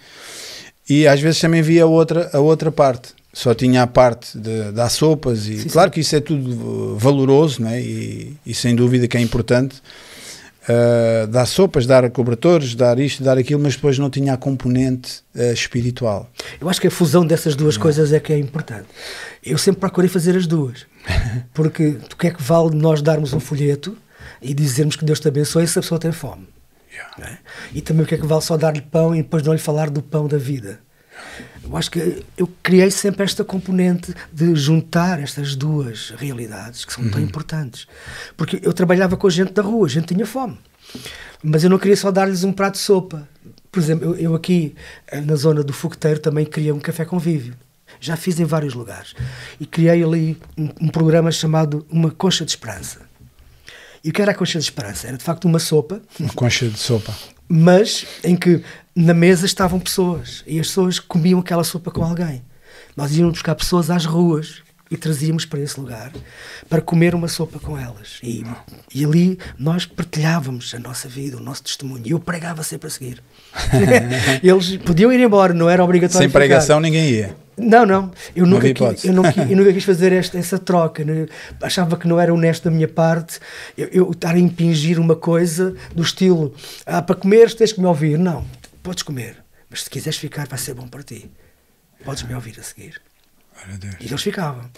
e às vezes também via a outra, a outra parte, só tinha a parte de dar sopas, e Sim, claro que isso é tudo valoroso, não é? e, e sem dúvida que é importante, uh, dar sopas, dar cobertores, dar isto, dar aquilo, mas depois não tinha a componente uh, espiritual. Eu acho que a fusão dessas duas coisas é que é importante. Eu sempre procurei fazer as duas. Porque o que é que vale nós darmos um folheto e dizermos que Deus te abençoe se a pessoa tem fome? Yeah. É? E também o que é que vale só dar-lhe pão e depois não lhe falar do pão da vida? Eu acho que eu criei sempre esta componente de juntar estas duas realidades que são uhum. tão importantes. Porque eu trabalhava com a gente da rua, a gente tinha fome. Mas eu não queria só dar-lhes um prato de sopa. Por exemplo, eu, eu aqui eh, na zona do fogueteiro também queria um café convívio. Já fiz em vários lugares. E criei ali um, um programa chamado Uma Concha de Esperança. E o que era a concha de esperança? Era de facto uma sopa. Uma concha de sopa. Mas em que na mesa estavam pessoas e as pessoas comiam aquela sopa com alguém. Nós íamos buscar pessoas às ruas e trazíamos para esse lugar para comer uma sopa com elas. E, e ali nós partilhávamos a nossa vida, o nosso testemunho. E eu pregava sempre a seguir. Eles podiam ir embora, não era obrigatório. Sem pregação ninguém ia. Não, não. Eu nunca, quis, eu, não, eu nunca quis fazer esta, essa troca. Né? Achava que não era honesto da minha parte eu, eu estar a impingir uma coisa do estilo: ah, para comer tens que me ouvir. Não podes comer, mas se quiseres ficar, vai ser bom para ti. Podes me ouvir a seguir. E eles ficavam.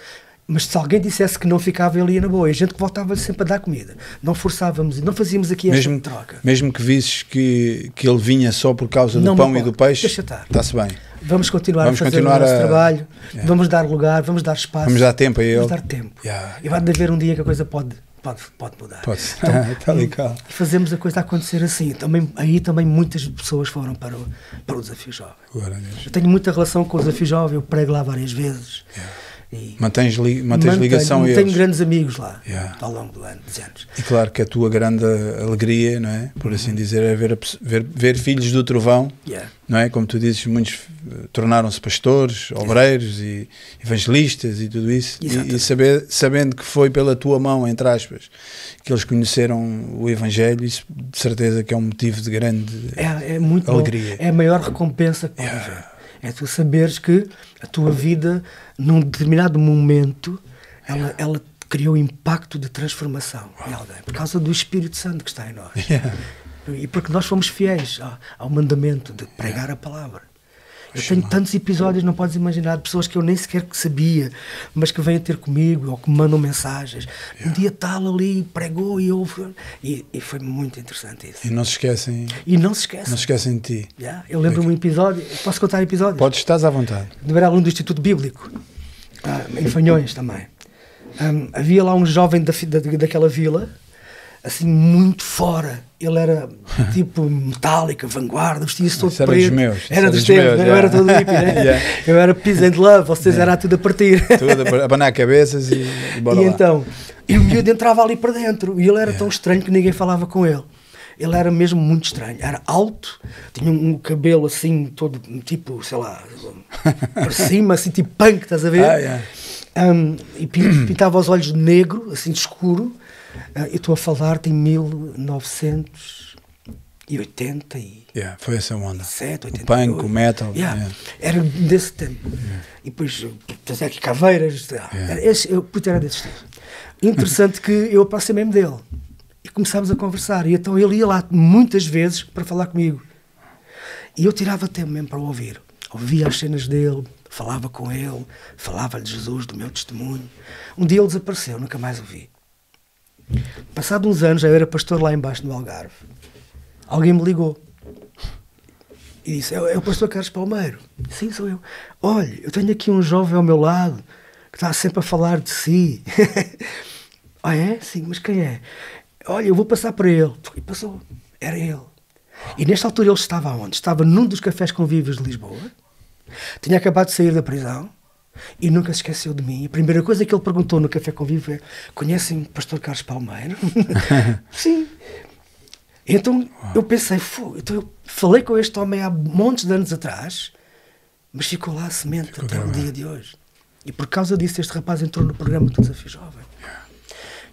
Mas se alguém dissesse que não ficava, ele ia na boa. A gente que voltava sempre a dar comida. Não forçávamos, não fazíamos aqui esta mesmo, troca. Mesmo que visses que, que ele vinha só por causa não do pão e do peixe. Está-se bem. Vamos continuar vamos a fazer continuar o nosso a... trabalho, yeah. vamos dar lugar, vamos dar espaço. Vamos dar tempo a ele. Vamos dar tempo. Yeah. E vai haver um dia que a coisa pode pode, pode mudar. Pode. Então, e, e fazemos a coisa acontecer assim. Também, aí também muitas pessoas foram para o, para o Desafio Jovem. Eu tenho muita relação com o Desafio Jovem, eu prego lá várias vezes. Yeah. E mantens, li, mantens mantenho, ligação a eles. Tenho grandes amigos lá yeah. ao longo do ano, dos anos. E claro que a tua grande alegria, não é? Por assim uhum. dizer, é ver, ver, ver filhos do trovão, yeah. não é? Como tu dizes, muitos eh, tornaram-se pastores, obreiros e evangelistas e tudo isso. E, e, saber, sabendo que foi pela tua mão, entre aspas, que eles conheceram o Evangelho, isso de certeza que é um motivo de grande é, é muito alegria. Bom. É a maior recompensa que pode yeah. haver. É tu saberes que a tua vida num determinado momento, ela, ela criou impacto de transformação em alguém, por causa do Espírito Santo que está em nós. Yeah. E porque nós fomos fiéis ao, ao mandamento de pregar a palavra. Eu tenho tantos episódios, não podes imaginar, de pessoas que eu nem sequer sabia, mas que vêm ter comigo ou que me mandam mensagens. Yeah. Um dia tal ali, pregou e houve. E, e, foi muito interessante isso. E não se esquecem. E não se esquecem. Não se esquecem de ti. Yeah. Eu lembro-me um episódio, posso contar episódios? Podes, estás à vontade. Eu era aluno do Instituto Bíblico, ah, em Fanhões também. Um, havia lá um jovem da, da, daquela vila assim, muito fora. Ele era tipo metálica, vanguarda, vestia-se todo preto. Era dos meus. Era dos teus, eu era todo hippie, né? yeah. Eu era peace and love, vocês yeah. era tudo a partir. Tudo a abanar cabeças e, e bora E lá. então, e o miúdo entrava ali para dentro e ele era tão estranho que ninguém falava com ele. Ele era mesmo muito estranho. Era alto, tinha um cabelo assim, todo tipo, sei lá, para cima, assim, tipo punk, estás a ver? Ah, um, e pintava os olhos de negro, assim, de escuro eu estou a falar de 1980 e... Yeah, foi essa onda. 7, 88. O punk, o metal. Yeah, yeah. Era desse tempo. E depois, fazia aqui caveiras. Era, esse, eu, era desse tempo. Interessante que eu aproximei-me dele e começámos a conversar. E então ele ia lá muitas vezes para falar comigo. E eu tirava tempo mesmo para o ouvir. Ouvia as cenas dele, falava com ele, falava-lhe de Jesus, do meu testemunho. Um dia ele desapareceu, nunca mais o vi. Passado uns anos, eu era pastor lá embaixo no Algarve. Alguém me ligou e disse: É, é o pastor Carlos Palmeiro. Sim, sou eu. Olha, eu tenho aqui um jovem ao meu lado que está sempre a falar de si. ah, é? Sim, mas quem é? Olha, eu vou passar para ele. E passou. Era ele. E nesta altura ele estava onde? Estava num dos cafés convívios de Lisboa. Tinha acabado de sair da prisão e nunca se esqueceu de mim. A primeira coisa que ele perguntou no Café Convívio é: Conhecem o pastor Carlos Palmeiro? Sim. Então eu pensei: então eu falei com este homem há montes de anos atrás, mas ficou lá a semente ficou até o dia de hoje. E por causa disso, este rapaz entrou no programa do Desafio Jovem.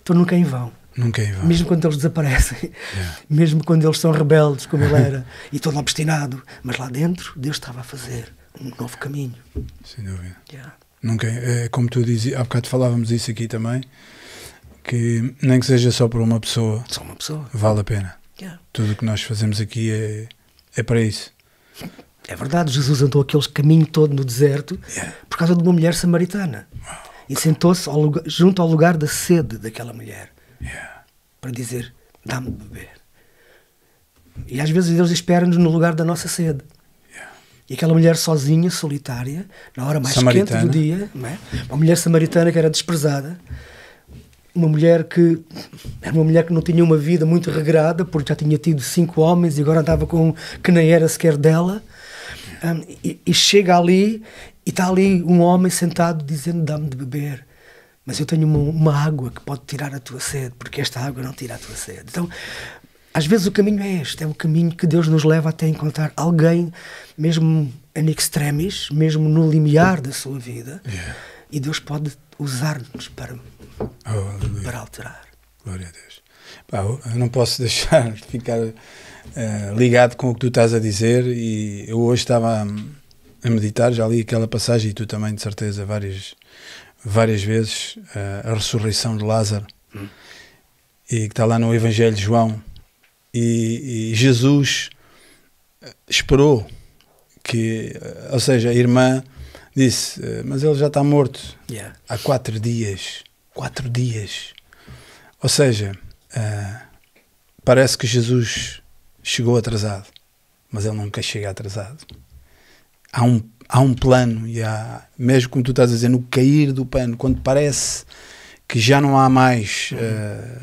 Então nunca é em vão. Nunca é em vão. Mesmo quando eles desaparecem, yeah. mesmo quando eles são rebeldes, como ele era, e todo obstinado, mas lá dentro Deus estava a fazer um novo caminho. Sem dúvida. Yeah. Nunca, é, como tu dizias, há bocado falávamos isso aqui também, que nem que seja só por uma pessoa, só uma pessoa, vale a pena. Yeah. Tudo o que nós fazemos aqui é, é para isso. É verdade, Jesus andou aquele caminho todo no deserto Yeah. por causa de uma mulher samaritana. E sentou-se junto ao lugar da sede daquela mulher Yeah. para dizer: Dá-me de beber. E às vezes Deus espera-nos no lugar da nossa sede. E aquela mulher sozinha, solitária, na hora mais Samaritana. quente do dia, é? uma mulher samaritana que era desprezada, uma mulher que era uma mulher que não tinha uma vida muito regrada, porque já tinha tido cinco homens e agora andava com um que nem era sequer dela. Um, e, e chega ali e está ali um homem sentado dizendo: Dá-me de beber. Mas eu tenho uma, uma água que pode tirar a tua sede, porque esta água não tira a tua sede. Então, às vezes o caminho é este, é o caminho que Deus nos leva até encontrar alguém, mesmo em extremis, mesmo no limiar da sua vida, Yeah. e Deus pode usar-nos para, Oh, para alterar. Glória a Deus. Pá, eu não posso deixar de ficar eh, ligado com o que tu estás a dizer e eu hoje estava a, meditar, já li aquela passagem e tu também de certeza várias, várias vezes, eh, a ressurreição de Lázaro e que está lá no Evangelho de João e, e Jesus eh, esperou que, eh, ou seja, a irmã disse, eh, mas ele já está morto, Yeah. há quatro dias. Quatro dias. Ou seja, ah, parece que Jesus chegou atrasado, mas ele nunca chega atrasado. Há um, há um plano, e há, mesmo como tu estás a dizer, no cair do pano, quando parece que já não há mais ah,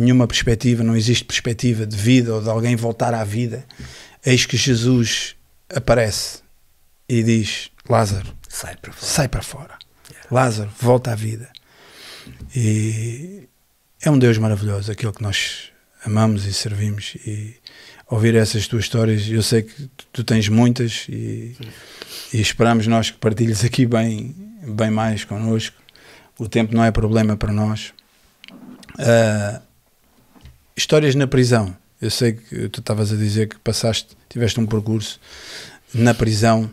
nenhuma perspectiva, não existe perspectiva de vida ou de alguém voltar à vida, eis que Jesus aparece e diz: Lázaro, Sai para fora. sai para fora. Lázaro, volta à vida. E é um Deus maravilhoso, aquele que nós amamos e servimos. E ouvir essas tuas histórias, eu sei que tu- tens muitas e, e esperamos nós que partilhes aqui bem, bem mais connosco. O tempo não é problema para nós. Ah, histórias na prisão. Eu sei que tu estavas a dizer que passaste, tiveste um percurso na prisão.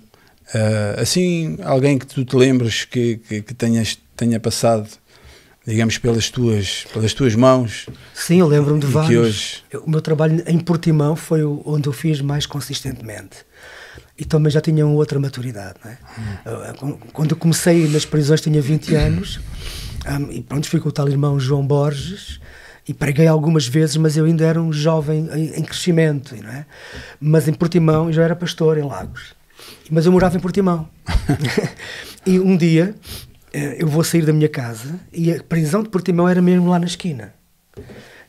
Ah, assim, alguém que tu te lembres que, que, que tenhas, tenha passado, digamos, pelas tuas, pelas tuas mãos Sim, eu lembro-me de vários. hoje. O meu trabalho em Portimão foi onde eu fiz mais consistentemente. E também já tinha uma outra maturidade. Não é? Eu- Quando eu comecei nas prisões tinha 20 anos hum, e pronto, fui com o tal irmão João Borges e preguei algumas vezes, mas eu ainda era um jovem em, em crescimento. Não é? Mas em Portimão eu já era pastor em Lagos. Mas eu morava em Portimão. e um dia eh, eu vou sair da minha casa e a prisão de Portimão era mesmo lá na esquina.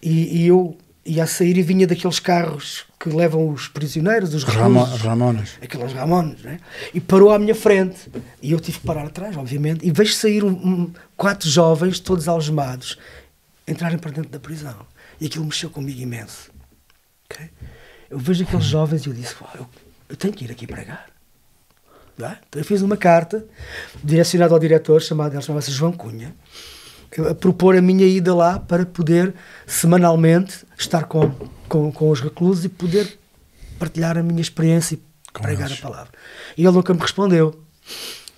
E, e eu ia a sair e vinha daqueles carros que levam os prisioneiros, os Ramo, reclusos, Ramonas. aqueles Ramones, né? e parou à minha frente. E eu tive que parar atrás, obviamente, e vejo sair um- um- quatro jovens, todos algemados, entrarem para dentro da prisão. E aquilo mexeu comigo imenso. ok? Eu vejo aqueles jovens e eu disse: "Pô, eu, eu tenho que ir aqui pregar. É? Então eu fiz uma carta direcionada ao diretor, chamado, ele chamava-se João Cunha, a propor a minha ida lá para poder semanalmente estar com, com, com os reclusos e poder partilhar a minha experiência e Com pregar eles. a palavra. E ele nunca me respondeu.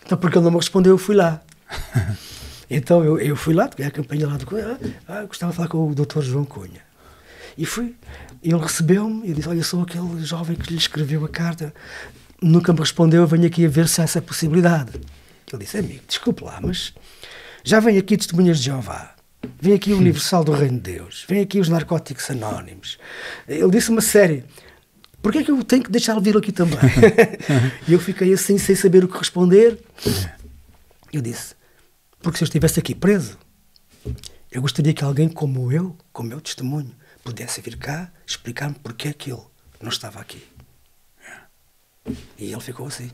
Então, porque ele não me respondeu, eu fui lá. então, eu, eu fui lá, a campanha lá do Cunha. Ah, eu gostava de falar com o Dr. João Cunha. E fui. Ele recebeu-me e disse: Olha, sou aquele jovem que lhe escreveu a carta. Nunca me respondeu, eu venho aqui a ver se há essa possibilidade. Ele disse: Amigo, desculpe lá, mas já vem aqui Testemunhas de Jeová. Vem aqui o Universal do Reino de Deus. Vem aqui os Narcóticos Anónimos. Ele disse uma série. Porquê é que eu tenho que deixá-lo vir aqui também? e eu fiquei assim, sem saber o que responder. Eu disse: Porque se eu estivesse aqui preso, eu gostaria que alguém como eu, com o meu testemunho, pudesse vir cá explicar-me porque é que ele não estava aqui. E ele ficou assim.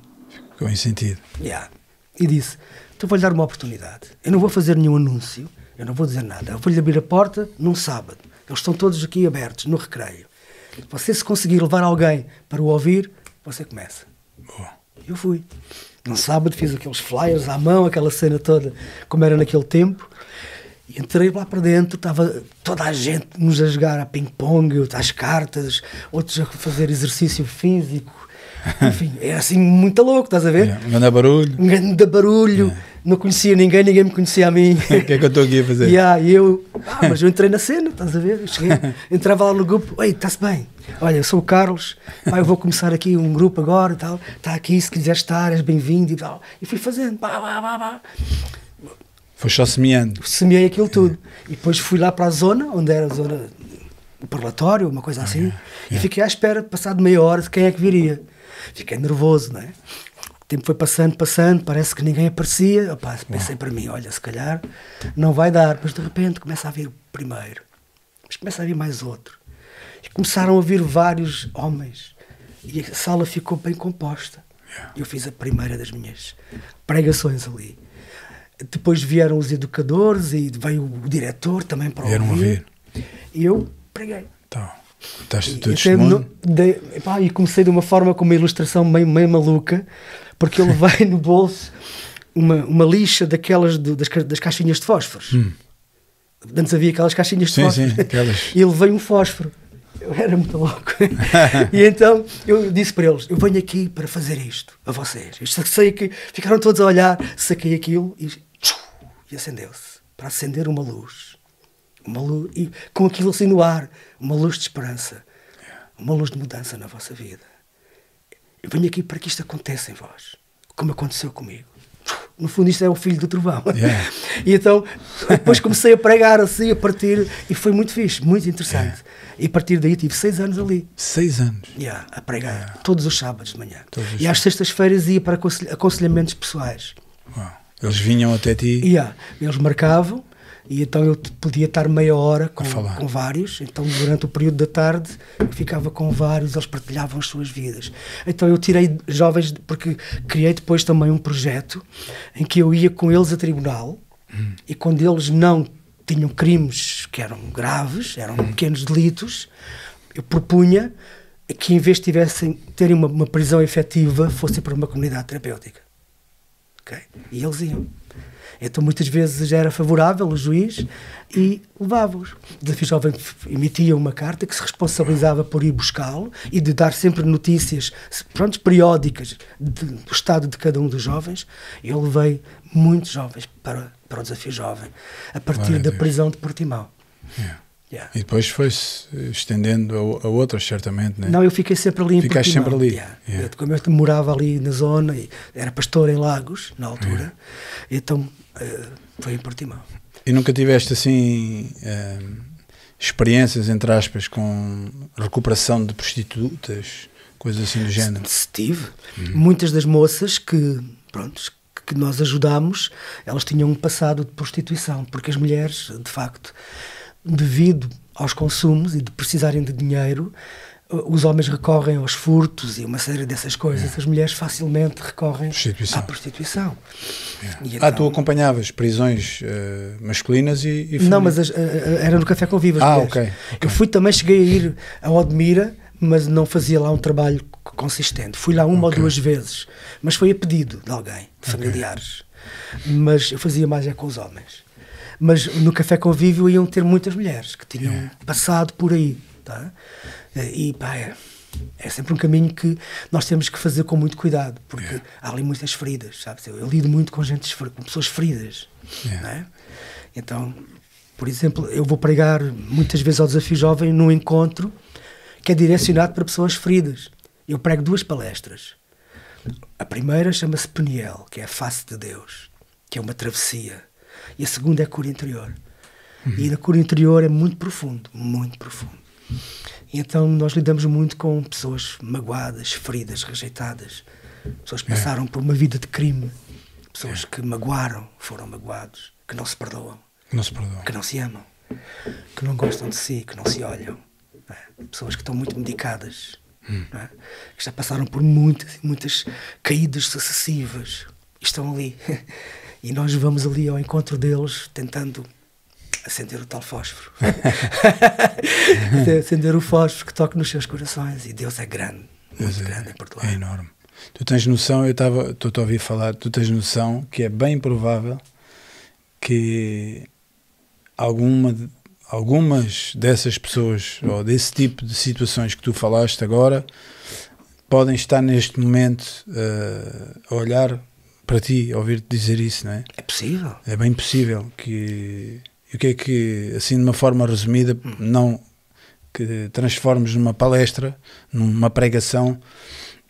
Ficou em sentido. Yeah. E disse: Então vou-lhe dar uma oportunidade. Eu não vou fazer nenhum anúncio, eu não vou dizer nada. Eu vou-lhe abrir a porta num sábado. Eles estão todos aqui abertos, no recreio. Você, se conseguir levar alguém para o ouvir, você começa. Boa. Eu fui. Num sábado fiz aqueles flyers à mão, aquela cena toda, como era naquele tempo. E entrei lá para dentro, estava toda a gente nos a jogar a ping-pong, às cartas, outros a fazer exercício físico. Enfim, era assim muito louco, estás a ver? Yeah, Um grande barulho. um grande barulho. Não conhecia ninguém, ninguém me conhecia a mim. O que é que eu estou aqui a fazer? Yeah, e eu, ah, mas eu entrei na cena, estás a ver? Eu cheguei, entrava lá no grupo, ei, está-se bem. Olha, eu sou o Carlos, pá, eu vou começar aqui um grupo agora e tal. Está aqui, se quiser estar, és bem-vindo e tal. E fui fazendo, pá, pá, pá, pá. Foi só semeando. Semeei aquilo tudo. E depois fui lá para a zona, onde era a zona do parlatório, uma coisa assim, e fiquei à espera, passado meia hora, de quem é que viria. Fiquei nervoso, não é? O tempo foi passando, passando, parece que ninguém aparecia. Opa, pensei para mim, olha, se calhar não vai dar. Mas de repente começa a vir o primeiro, mas começa a vir mais outro. E começaram a vir vários homens. E a sala ficou bem composta. Eu fiz a primeira das minhas pregações ali. Depois vieram os educadores e veio o diretor também para Vieram ouvir. ouvir. E eu preguei. Então, estás E, tu até testemunho? no- epá, e comecei de uma forma com uma ilustração meio, meio maluca, porque eu levei no bolso uma, uma lixa daquelas do- das, das caixinhas de fósforos. Antes havia aquelas caixinhas de Sim, fósforos. sim, aquelas. E levei um fósforo. Eu era muito louco. e então eu disse para eles: Eu venho aqui para fazer isto a vocês. Eu sei que ficaram todos a olhar, saquei aquilo e, e acendeu-se para acender uma luz. Uma luz e com aquilo assim no ar, uma luz de esperança, uma luz de mudança na vossa vida. Eu venho aqui para que isto aconteça em vós, como aconteceu comigo. No fundo, isto é o filho do trovão. Yeah. E então, depois comecei a pregar assim, a partir, e foi muito fixe, muito interessante. E a partir daí tive seis anos ali, Seis anos. yeah, a pregar, todos os sábados de manhã. Todos os e às sextas-feiras ia para aconselh- aconselhamentos pessoais. Eles vinham até ti. Yeah, eles marcavam e então eu podia estar meia hora com, com vários. Então, durante o período da tarde, ficava com vários, eles partilhavam as suas vidas. Então, eu tirei jovens, porque criei depois também um projeto em que eu ia com eles a tribunal e quando eles não tinham crimes que eram graves, eram pequenos delitos, eu propunha que em vez de tivessem, terem uma, uma prisão efetiva, fossem para uma comunidade terapêutica. Ok? E eles iam. Então muitas vezes era favorável o juiz e levava-os. O Desafio Jovem emitia uma carta que se responsabilizava por ir buscá-lo e de dar sempre notícias pronto, periódicas de- do estado de cada um dos jovens. Eu levei muitos jovens para, para o Desafio Jovem, a partir da Deus. prisão de Portimão. Yeah. Yeah. E depois foi-se estendendo a, a outras, certamente, né? Não, eu fiquei sempre ali em Ficaste Portimão. sempre ali, Yeah. yeah. Eu, como eu morava ali na zona, e era pastor em Lagos, na altura, então foi em Portimão. E nunca tiveste assim eh, experiências, entre aspas, com recuperação de prostitutas, coisas assim do género? Se tive. Muitas das moças que, pronto, que nós ajudámos, elas tinham um passado de prostituição, porque as mulheres, de facto, devido aos consumos e de precisarem de dinheiro, eh, os homens recorrem aos furtos e uma série dessas coisas. As mulheres facilmente recorrem Prostituição. à prostituição. E Ah, então- tu acompanhavas prisões eh, masculinas e, e Não, mas as- a- era no Café com Vivas. Ah, mulheres. ok, ok. Eu fui também, cheguei a ir a Odmira, mas não fazia lá um trabalho consistente. Fui lá uma Ok. ou duas vezes, mas foi a pedido de alguém, de familiares. Mas eu fazia mais é com os homens. Mas no Café Convívio iam ter muitas mulheres que tinham Yeah. passado por aí. Tá? E pá, é, é sempre um caminho que nós temos que fazer com muito cuidado, porque Yeah. há ali muitas feridas, sabes? Eu, eu lido muito com gente, com pessoas feridas. Yeah. é? Então, por exemplo, eu vou pregar muitas vezes ao Desafio Jovem num encontro que é direcionado para pessoas feridas. Eu prego duas palestras. A primeira chama-se Peniel, que é a face de Deus, que é uma travessia. E a segunda é cura interior. E na cura interior é muito profundo, muito profundo. Então nós lidamos muito com pessoas magoadas, feridas, rejeitadas, pessoas que É. passaram por uma vida de crime, pessoas que magoaram, foram magoados, que não se perdoam, Não se perdoam. que não se amam, que não gostam de si, que não se olham. não é? Pessoas que estão muito medicadas, não é? que já passaram por muitas, muitas caídas sucessivas e estão ali. E nós vamos ali ao encontro deles tentando acender o tal fósforo. acender o fósforo que toque nos seus corações. E Deus é grande, muito Deus é- grande em perdoar. É enorme. Tu tens noção, eu estava, estou a ouvir falar, tu tens noção que é bem provável que alguma, algumas dessas pessoas ou desse tipo de situações que tu falaste agora podem estar neste momento eh, a olhar para ti ouvir-te dizer isso, não é? É possível. É bem possível que. E o que é que, assim, de uma forma resumida, não que transformes numa palestra, numa pregação,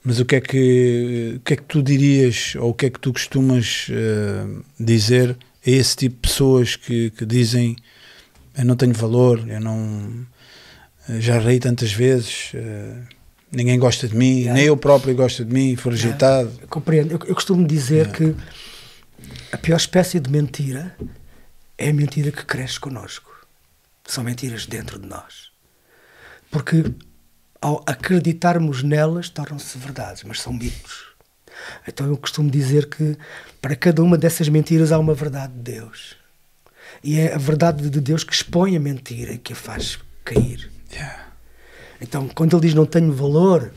mas o que é que, o que, é que tu dirias, ou o que é que tu costumas uh, dizer a esse tipo de pessoas que, que dizem eu não tenho valor, eu não já rei tantas vezes, uh, ninguém gosta de mim, nem eu próprio gosto de mim, fui rejeitado. Compreendo. Eu, eu costumo dizer que a pior espécie de mentira é a mentira que cresce connosco. São mentiras dentro de nós. Porque ao acreditarmos nelas, tornam-se verdades, mas são mitos. Então eu costumo dizer que para cada uma dessas mentiras há uma verdade de Deus. E é a verdade de Deus que expõe a mentira e que a faz cair. Yeah. Então, quando ele diz não tenho valor,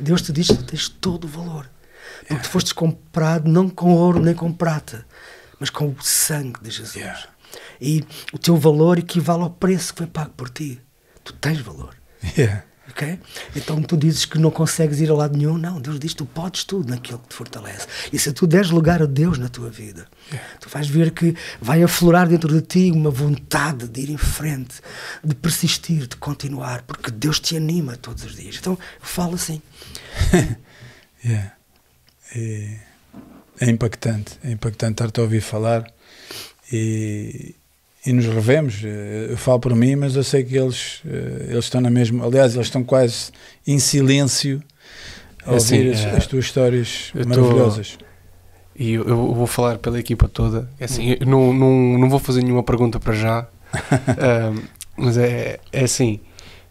Deus te diz que tens todo o valor. Porque yeah. tu fostes comprado não com ouro nem com prata, mas com o sangue de Jesus. Yeah. E o teu valor equivale ao preço que foi pago por ti. Tu tens valor. Yeah. Okay? Então tu dizes que não consegues ir a lado nenhum. Não, Deus diz que tu podes tudo naquilo que te fortalece. E se tu deres lugar a Deus na tua vida, yeah. tu vais ver que vai aflorar dentro de ti uma vontade de ir em frente, de persistir, de continuar, porque Deus te anima todos os dias. Então eu falo assim. yeah. é, é impactante, é impactante estar-te a ouvir falar e e nos revemos. Eh, eu falo por mim, mas eu sei que eles, eh, eles estão na mesma. Aliás, eles estão quase em silêncio a é ouvir assim, as, é, as, tuas histórias maravilhosas. Tô, e eu, eu, vou falar pela equipa toda. É assim, não, não, não vou fazer nenhuma pergunta para já, mas é, é assim.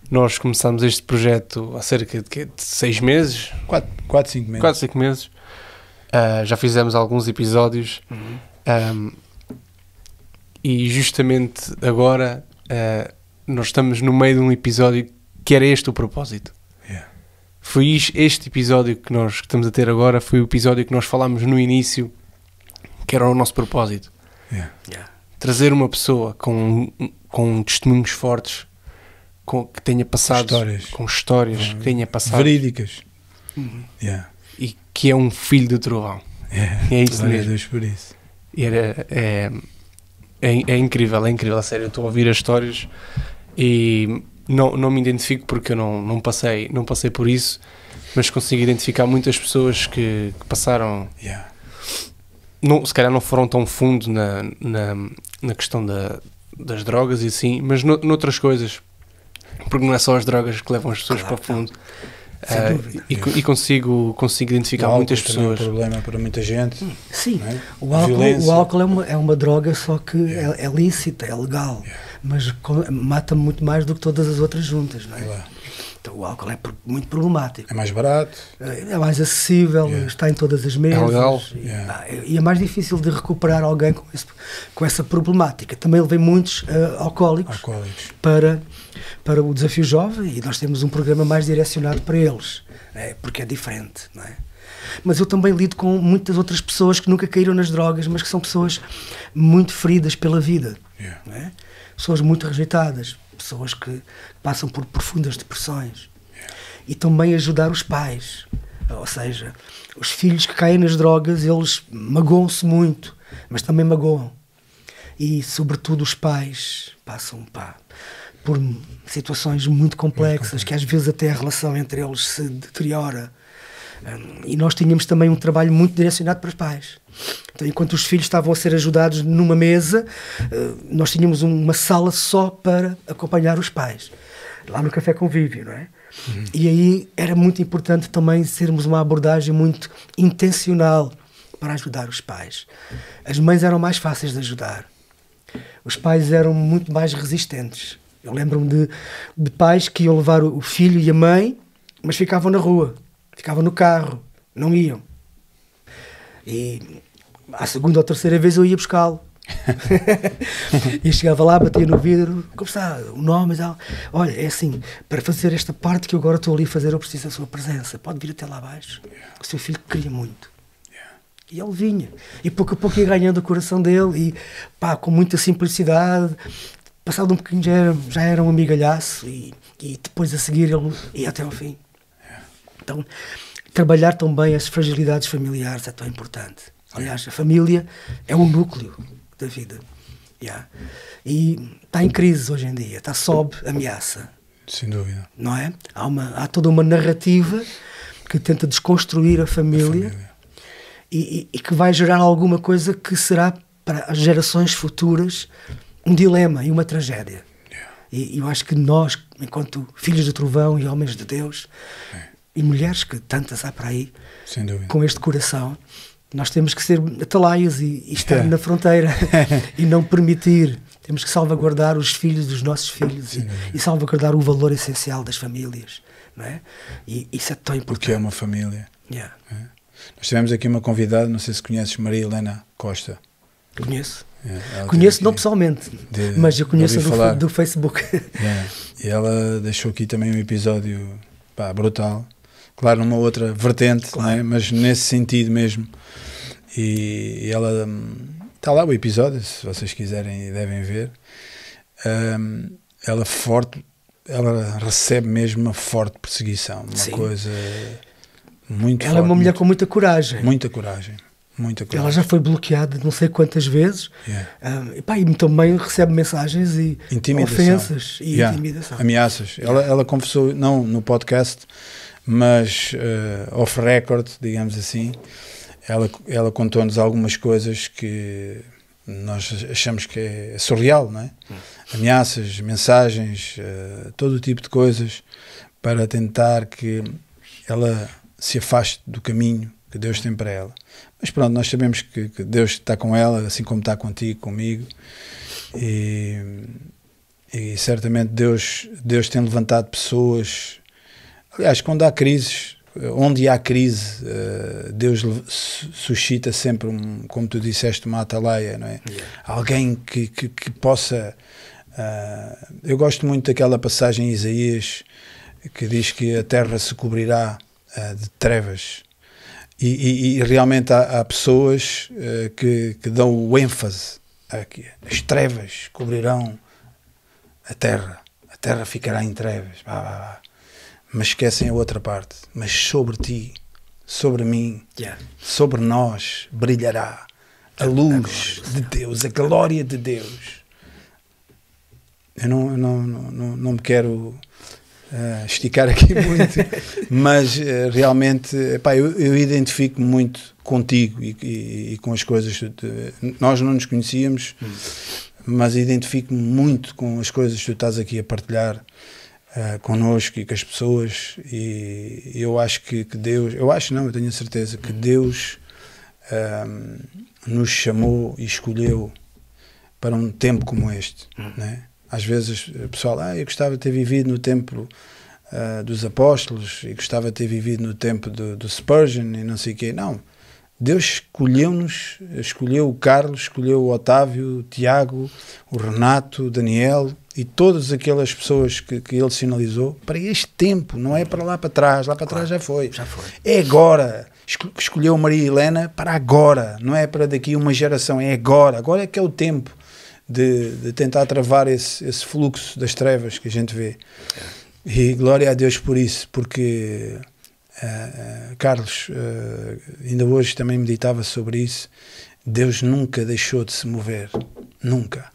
Nós começámos este projeto há cerca de, de seis meses. Quatro, quatro cinco meses. Quatro, cinco meses. Uh, já fizemos alguns episódios. Uhum. Um, e justamente agora uh, nós estamos no meio de um episódio que era este o propósito. Yeah. Foi este episódio que nós estamos a ter agora, foi o episódio que nós falámos no início, que era o nosso propósito. Yeah. Yeah. Trazer uma pessoa com, com testemunhos fortes, com, que tenha passado histórias. com histórias que tenha passado verídicas uhum. E que é um filho do trovão. É isso mesmo. Deus por isso. E era, é, é, é incrível, é incrível, a sério. Eu estou a ouvir as histórias e não, não me identifico porque eu não, não, passei, não passei por isso, mas consigo identificar muitas pessoas que, que passaram. Yeah. Não, se calhar não foram tão fundo na, na, na questão da, das drogas e assim, mas no, noutras coisas. Porque não é só as drogas que levam as pessoas claro, para o fundo. Uh, e, e, consigo, consigo identificar muitas pessoas. É um problema para muita gente. Sim, é? o, álcool, o álcool é uma, é uma droga, só que yeah. é, é, lícita, é legal, yeah. mas mata muito mais do que todas as outras juntas. Não é? Claro. Então o álcool é muito problemático. É mais barato. É mais acessível, yeah. está em todas as mesas. É legal. E, e, é mais difícil de recuperar alguém com, esse, com essa problemática. Também levei muitos uh, alcoólicos, alcoólicos, para para o Desafio Jovem e nós temos um programa mais direcionado para eles, é, porque é diferente, não é? Mas eu também lido com muitas outras pessoas que nunca caíram nas drogas, mas que são pessoas muito feridas pela vida, yeah. é? pessoas muito rejeitadas, pessoas que passam por profundas depressões. E também ajudar os pais, ou seja, os filhos que caem nas drogas, eles magoam-se muito, mas também magoam. E, sobretudo, os pais passam, pá, por situações muito complexas, que às vezes até a relação entre eles se deteriora. Um, e nós tínhamos também um trabalho muito direcionado para os pais. Então, enquanto os filhos estavam a ser ajudados numa mesa, uh, nós tínhamos uma sala só para acompanhar os pais, lá no Café Convívio, não é? Uhum. E aí era muito importante também sermos uma abordagem muito intencional para ajudar os pais. As mães eram mais fáceis de ajudar. Os pais eram muito mais resistentes. Eu lembro-me de, de pais que iam levar o filho e a mãe, mas ficavam na rua, ficavam no carro, não iam. E à segunda ou terceira vez eu ia buscá-lo. e chegava lá, batia no vidro, como está? O nome e tal. Olha, é assim, para fazer esta parte que eu agora estou ali a fazer, eu preciso da sua presença. Pode vir até lá abaixo. O seu filho queria muito. E ele vinha. E pouco a pouco ia ganhando o coração dele e pá, com muita simplicidade, passado um pouquinho já era, já era um amigalhaço e, e depois a seguir ele ia até ao fim. Então, trabalhar também as fragilidades familiares é tão importante. Aliás, a família é o núcleo da vida. Yeah. E está em crise hoje em dia, está sob ameaça. Sem dúvida. Não é? Há, uma, há toda uma narrativa que tenta desconstruir a família, a família. E, e, e, que vai gerar alguma coisa que será para as gerações futuras um dilema e uma tragédia. Yeah. E, e, eu acho que nós, enquanto filhos do trovão e homens de Deus, yeah. E mulheres que tantas há para aí, com este coração, nós temos que ser atalaias e, e estar é. na fronteira e não permitir. Temos que salvaguardar os filhos dos nossos filhos e, e, salvaguardar o valor essencial das famílias. Não é? E isso é tão importante. Porque é uma família. Yeah. É. Nós tivemos aqui uma convidada, não sei se conheces, Maria Helena Costa. Conheço. É, conheço não pessoalmente, de, mas eu conheço do, do, Facebook. É. E ela deixou aqui também um episódio pá, brutal. Claro, numa outra vertente, claro. é? mas nesse sentido mesmo e, e ela está lá o episódio, se vocês quiserem e devem ver. Um, ela forte, ela recebe mesmo uma forte perseguição, uma Sim. coisa muito Ela forte, é uma mulher muito, com muita coragem. Muita coragem. Muita coragem. Ela já foi bloqueada não sei quantas vezes yeah. um, e, pá, e também recebe mensagens e ofensas e yeah. intimidação. Ameaças. Ela, ela confessou, não no podcast, mas uh, off-record, digamos assim, ela, ela contou-nos algumas coisas que nós achamos que é surreal, não é? Hum. Ameaças, mensagens, uh, todo o tipo de coisas para tentar que ela se afaste do caminho que Deus tem para ela. Mas pronto, nós sabemos que, que Deus está com ela, assim como está contigo, comigo, e, e certamente Deus, Deus tem levantado pessoas. Aliás, quando há crises, onde há crise, uh, Deus suscita sempre, um, como tu disseste, uma atalaia, não é? Yeah. Alguém que, que, que possa. Uh, eu gosto muito daquela passagem em Isaías que diz que a terra se cobrirá uh, de trevas. E, e, e realmente há, há pessoas que, que dão o ênfase aqui. As trevas cobrirão a terra. A terra ficará em trevas. Bah, bah, bah mas esquecem a outra parte. Mas sobre ti, sobre mim, yeah. sobre nós brilhará a luz a de Deus, a glória de Deus. Eu não, não, não, não me quero uh, esticar aqui muito, mas uh, realmente epá, eu, eu identifico muito contigo e, e, e com as coisas. De, nós não nos conhecíamos, hum. mas identifico-me muito com as coisas que tu estás aqui a partilhar uh, connosco e com as pessoas e eu acho que, que Deus, eu acho não, eu tenho a certeza que Deus uh, nos chamou e escolheu para um tempo como este, hum. né? Às vezes o pessoal, ah, eu gostava de ter vivido no tempo uh, dos apóstolos e gostava de ter vivido no tempo do, do Spurgeon e não sei o quê. Não, Deus escolheu-nos, escolheu o Carlos, escolheu o Otávio, o Tiago, o Renato, o Daniel, e todas aquelas pessoas que, que ele sinalizou para este tempo, não é para lá para trás, lá para claro, trás já foi. já foi. É agora. Escolheu Maria Helena para agora, não é para daqui uma geração, é agora. Agora é que é o tempo de, de tentar travar esse, esse fluxo das trevas que a gente vê. E glória a Deus por isso, porque uh, uh, Carlos, uh, ainda hoje também meditava sobre isso. Deus nunca deixou de se mover, nunca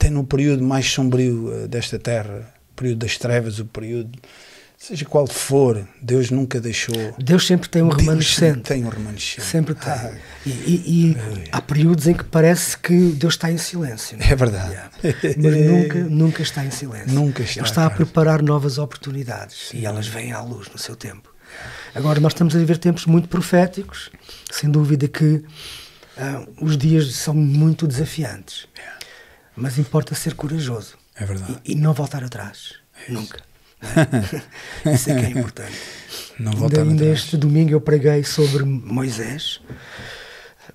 tem no período mais sombrio eh, desta terra, o período das trevas, o período seja qual for, Deus nunca deixou. Deus sempre tem um remanescente. Sempre tem um remanescente. Sempre tem. Ah, e, e, e há períodos em que parece que Deus está em silêncio. É? é verdade. Mas nunca, nunca está em silêncio. Nunca está. Ele está a preparar novas oportunidades Sim. e elas vêm à luz no seu tempo. Agora, nós estamos a viver tempos muito proféticos, sem dúvida que uh, os dias são muito desafiantes. Yeah. Mas importa ser corajoso. É verdade. E, e não voltar atrás. É Nunca. É? Isso é que é importante. Não voltar ainda, atrás. este domingo eu preguei sobre Moisés.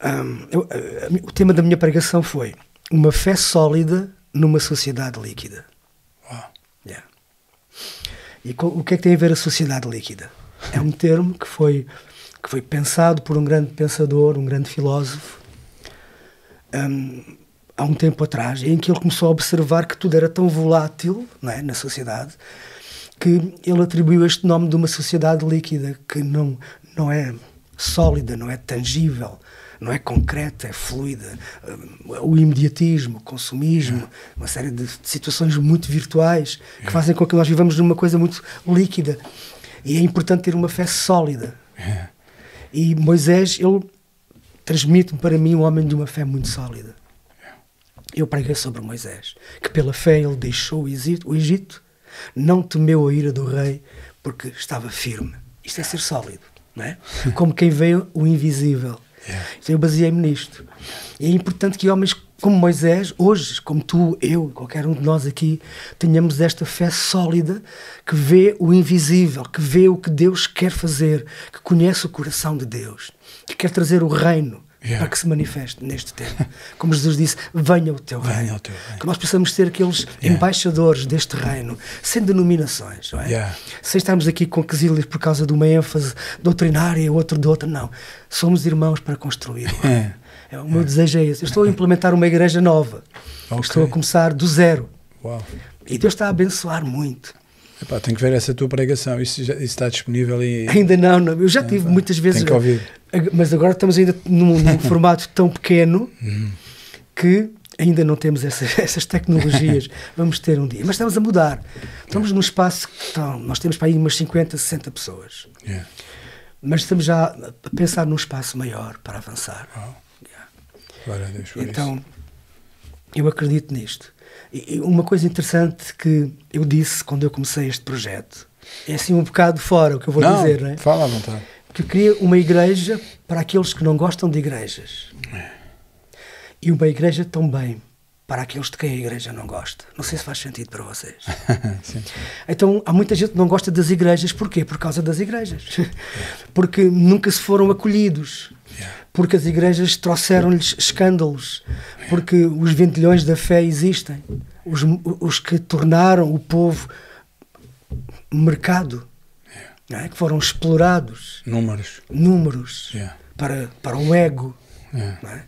Um, eu, uh, o tema da minha pregação foi uma fé sólida numa sociedade líquida. Uau. Yeah. E o que é que tem a ver a sociedade líquida? É um termo que foi, que foi pensado por um grande pensador, um grande filósofo. Um, há um tempo atrás, em que ele começou a observar que tudo era tão volátil não é, na sociedade que ele atribuiu este nome de uma sociedade líquida que não, não é sólida, não é tangível, não é concreta, é fluida. O imediatismo, o consumismo, uma série de situações muito virtuais que fazem com que nós vivamos numa coisa muito líquida. E é importante ter uma fé sólida. E Moisés, ele transmite para mim um homem de uma fé muito sólida. Eu preguei sobre Moisés, que pela fé ele deixou o Egito, o Egito não temeu a ira do rei, porque estava firme. Isto é ser sólido, não é? Como quem vê o invisível. Então eu baseei-me nisto. E é importante que homens como Moisés, hoje, como tu, eu, qualquer um de nós aqui, tenhamos esta fé sólida que vê o invisível, que vê o que Deus quer fazer, que conhece o coração de Deus, que quer trazer o reino yeah. para que se manifeste neste tempo. Como Jesus disse, venha o teu venha reino. O teu reino. Que nós possamos ser aqueles yeah. embaixadores deste reino, sem denominações, não é? Yeah. Sem estarmos aqui com quesilhas por causa de uma ênfase doutrinária, outro de outra, não. Somos irmãos para construir. É, o meu desejo é esse. Eu estou a implementar uma igreja nova. Okay. Estou a começar do zero. Uau. E Deus está a abençoar muito. Epá, tenho que ver essa tua pregação. Isso, já, isso está disponível e... Ainda não, não. Eu já tive Epá, muitas vezes. Tenho que ouvir. Mas agora estamos ainda num, num formato tão pequeno uhum. que ainda não temos essas, essas, tecnologias. Vamos ter um dia. Mas estamos a mudar. Estamos num espaço que então, nós temos para aí umas 50, 60 pessoas. Yeah. Mas estamos já a pensar num espaço maior para avançar. Oh. Yeah. Então. Eu acredito nisto. E uma coisa interessante que eu disse quando eu comecei este projeto, é assim um bocado fora o que eu vou não, dizer, não é? Fala à vontade que queria uma igreja para aqueles que não gostam de igrejas. E uma igreja também para aqueles de quem a igreja não gosta. Não sei se faz sentido para vocês. então, há muita gente que não gosta das igrejas. Porquê? Por causa das igrejas. Porque nunca se foram acolhidos. Porque as igrejas trouxeram-lhes escândalos. Porque os ventilhões da fé existem. Os, os que tornaram o povo mercado é? que foram explorados. Números. Números. Yeah. Para, para o ego. Yeah. É?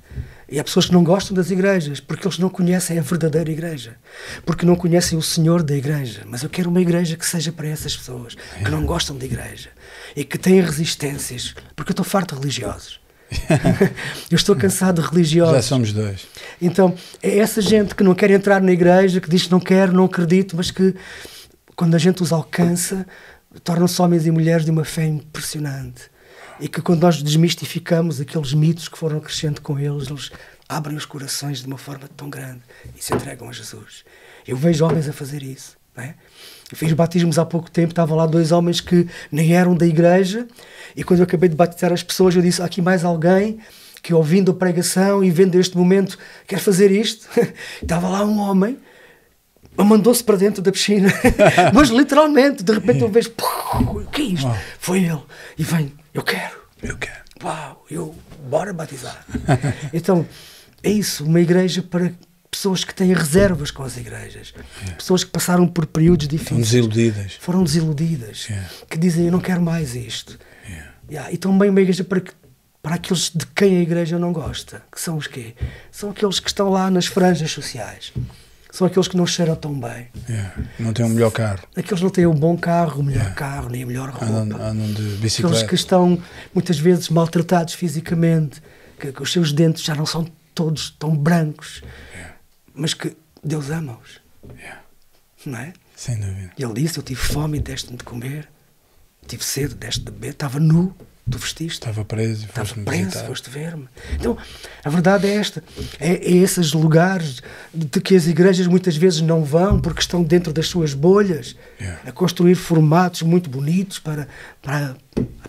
E há pessoas que não gostam das igrejas porque eles não conhecem a verdadeira igreja, porque não conhecem o Senhor da igreja. Mas eu quero uma igreja que seja para essas pessoas yeah. que não gostam de igreja e que têm resistências, porque eu estou farto de religiosos. eu estou cansado de religiosos. Já somos dois. Então, é essa gente que não quer entrar na igreja, que diz que não quer, não acredito, mas que quando a gente os alcança, tornam-se homens e mulheres de uma fé impressionante. E que quando nós desmistificamos aqueles mitos que foram crescendo com eles, eles abrem os corações de uma forma tão grande e se entregam a Jesus. Eu vejo homens a fazer isso. Não é? Fiz batismos há pouco tempo, estavam lá dois homens que nem eram da igreja, e quando eu acabei de batizar as pessoas, eu disse: aqui mais alguém que, ouvindo a pregação e vendo este momento, quer fazer isto. Estava lá um homem mandou-se para dentro da piscina. Mas literalmente, de repente eu vejo, o que é isto? Uau. Foi ele. E vem, eu quero. Eu quero. Uau, eu, bora batizar. então, é isso, uma igreja para pessoas que têm reservas com as igrejas, yeah. pessoas que passaram por períodos difíceis. Foram desiludidas. Foram desiludidas, yeah. que dizem, eu não quero mais isto. Yeah. Yeah. E também uma igreja para, para aqueles de quem a igreja não gosta, que são os quê? São aqueles que estão lá nas franjas sociais são aqueles que não cheiram tão bem. Não têm o melhor carro. Aqueles que não têm o um bom carro, o melhor carro, nem a melhor roupa. Andam, andam de bicicleta. Aqueles que estão muitas vezes maltratados fisicamente, que, que os seus dentes já não são todos tão brancos, yeah. Mas que Deus ama-os. Não é? Sem dúvida. E ele disse: Eu tive fome e deste-me de comer, tive sede, deste de beber, estava nu tu vestiste. Estava preso foste Estava preso, foste ver-me. Então, a verdade é esta. É, é esses lugares de que as igrejas muitas vezes não vão porque estão dentro das suas bolhas yeah. a construir formatos muito bonitos para, para,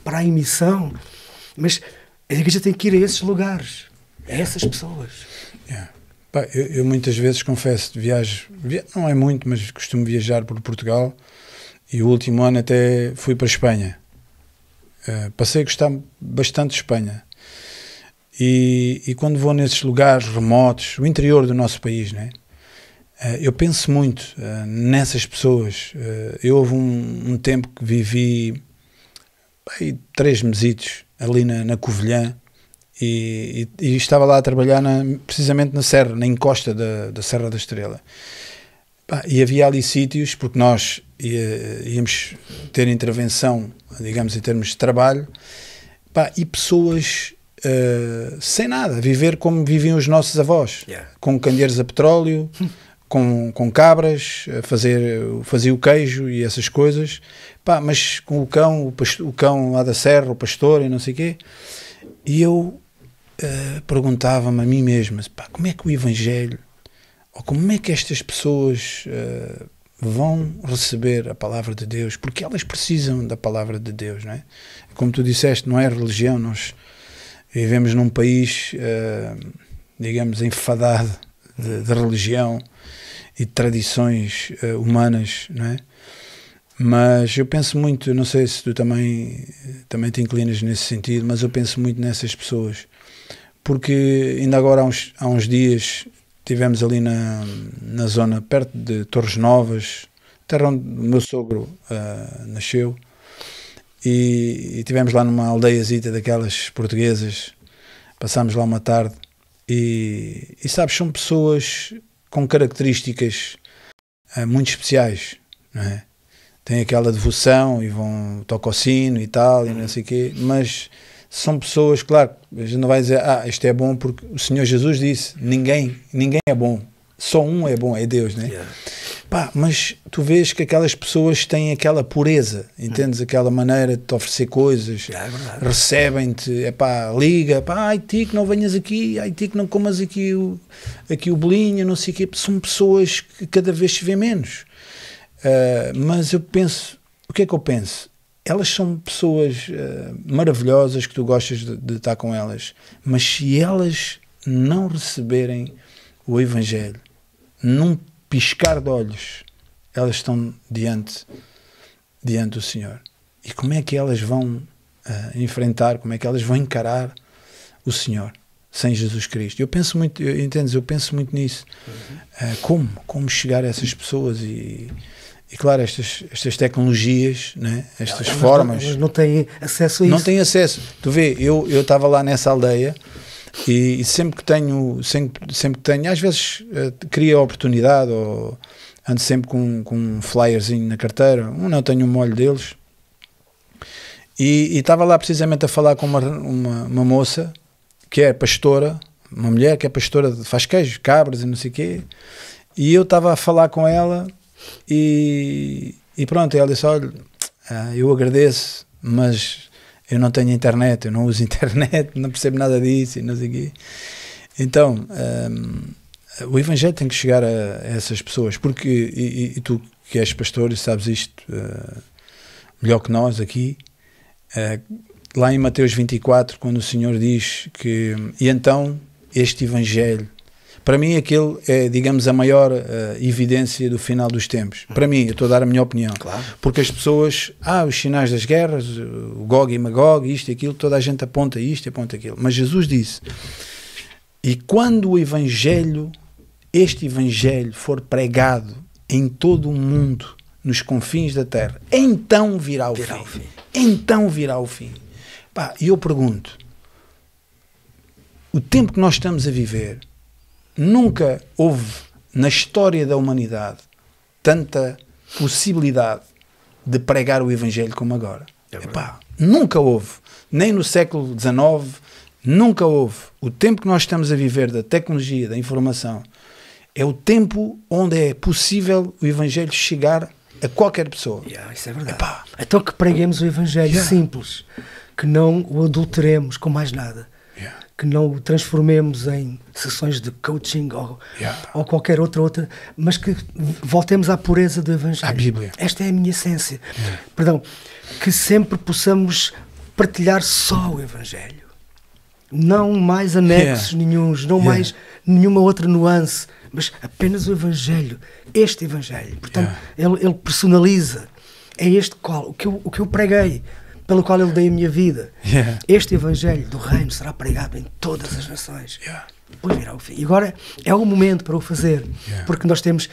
para a emissão. Mas a igreja tem que ir a esses lugares, a essas pessoas. Yeah. Eu, eu, muitas vezes confesso, viajo, via, não é muito, mas costumo viajar por Portugal e o último ano até fui para a Espanha eh, passei a gostar bastante de Espanha. E, e, quando vou nesses lugares remotos, o interior do nosso país, né? Uh, eu penso muito uh, nessas pessoas. eu houve um, um, tempo que vivi bem, três mesitos ali na, na Covilhã e, e, e, estava lá a trabalhar na, precisamente na serra, na encosta da, da Serra da Estrela. e havia ali sítios, porque nós ia, íamos ter intervenção, digamos, em termos de trabalho, pá, e pessoas uh, sem nada, viver como viviam os nossos avós, Yeah. com candeeiros a petróleo, com, com cabras, a fazer, fazia o queijo e essas coisas, pá, mas com o cão, o, pasto- o cão lá da serra, o pastor e não sei o quê, e eu uh, perguntava-me a mim mesmo, como é que o Evangelho, ou como é que estas pessoas uh, vão receber a palavra de Deus, porque elas precisam da palavra de Deus, não é? Como tu disseste, não é religião, nós vivemos num país, uh, digamos, enfadado de, de religião e de tradições humanas, não é? Mas eu penso muito, não sei se tu também, também te inclinas nesse sentido, mas eu penso muito nessas pessoas. Porque ainda agora há uns, há uns dias tivemos ali na, na zona perto de Torres Novas, terra onde o meu sogro uh, nasceu, e, e tivemos lá numa aldeiazita daquelas portuguesas, passámos lá uma tarde, e, e sabes, são pessoas com características uh, muito especiais, não é? Têm aquela devoção e vão tocar o sino e tal, e não sei o quê, mas são pessoas, claro, a gente não vai dizer, ah, isto é bom porque o Senhor Jesus disse, ninguém, ninguém é bom, só um é bom, é Deus, né? Yeah. Pá, mas tu vês que aquelas pessoas têm aquela pureza, entendes? Aquela maneira de te oferecer coisas, Yeah, é recebem-te, é pá, liga, pá, ai ti que não venhas aqui, ai ti que não comas aqui o, aqui o bolinho, não sei o quê, são pessoas que cada vez se vê menos. Uh, mas eu penso, o que é que eu penso? Elas são pessoas uh, maravilhosas que tu gostas de, de estar com elas, mas se elas não receberem o Evangelho, num piscar de olhos, elas estão diante, diante do Senhor. E como é que elas vão uh, enfrentar, como é que elas vão encarar o Senhor sem Jesus Cristo? Eu penso muito, eu, entendes? Eu penso muito nisso. Uh, como? Como chegar a essas pessoas e, e claro, estas, estas tecnologias, né? estas Elas formas Não, não têm acesso a isso. não tem acesso. Tu vê, eu eu estava lá nessa aldeia e, e sempre que tenho, sempre, sempre que tenho, às vezes uh, cria a oportunidade ou ando sempre com, com um flyerzinho na carteira, um não tenho um molho deles. E estava lá precisamente a falar com uma, uma, uma moça que é pastora, uma mulher que é pastora, de- faz queijo, cabras e não sei o quê. E eu estava a falar com ela e, e pronto, ela disse: Olha, ah, eu agradeço, mas eu não tenho internet, eu não uso internet, não percebo nada disso e não sei o quê. Então, hum, o Evangelho tem que chegar a, a essas pessoas, porque, e, e- tu que és pastor e sabes isto ah, melhor que nós aqui, ah, lá em Mateus 24, quando o Senhor diz que, e então este Evangelho, para mim aquele é, digamos, a maior ah, evidência do final dos tempos. Para mim, eu estou a dar a minha opinião. Claro. Porque as pessoas, ah, os sinais das guerras, o Gog e Magog, isto e aquilo, toda a gente aponta isto e aponta aquilo. Mas Jesus disse: E quando o Evangelho, este Evangelho, for pregado em todo o mundo, nos confins da terra, então virá o, Virá fim. o fim. Então virá o fim. E eu pergunto: o tempo que nós estamos a viver, nunca houve na história da humanidade tanta possibilidade de pregar o Evangelho como agora. É. Epá, nunca houve, nem no século XIX, nunca houve. O tempo que nós estamos a viver da tecnologia, da informação, é o tempo onde é possível o Evangelho chegar a qualquer pessoa. Yeah, isso é verdade. Epá. Então que preguemos o Evangelho Yeah. simples, que não o adulteremos com mais nada. Que não o transformemos em sessões de coaching ou, Yeah. ou qualquer outra outra, mas que voltemos à pureza do Evangelho. À Bíblia. Esta é a minha essência. Perdão, que sempre possamos partilhar só o Evangelho. Não mais anexos Yeah. nenhuns, não Yeah. mais nenhuma outra nuance, mas apenas o Evangelho. Este Evangelho. Portanto, ele, ele personaliza. É este qual, o que, eu, o que eu preguei, pelo qual eu dei a minha vida. Yeah. Este Evangelho do Reino será pregado em todas as nações. Yeah. Depois virá o fim. E agora é o momento para o fazer, Yeah. porque nós temos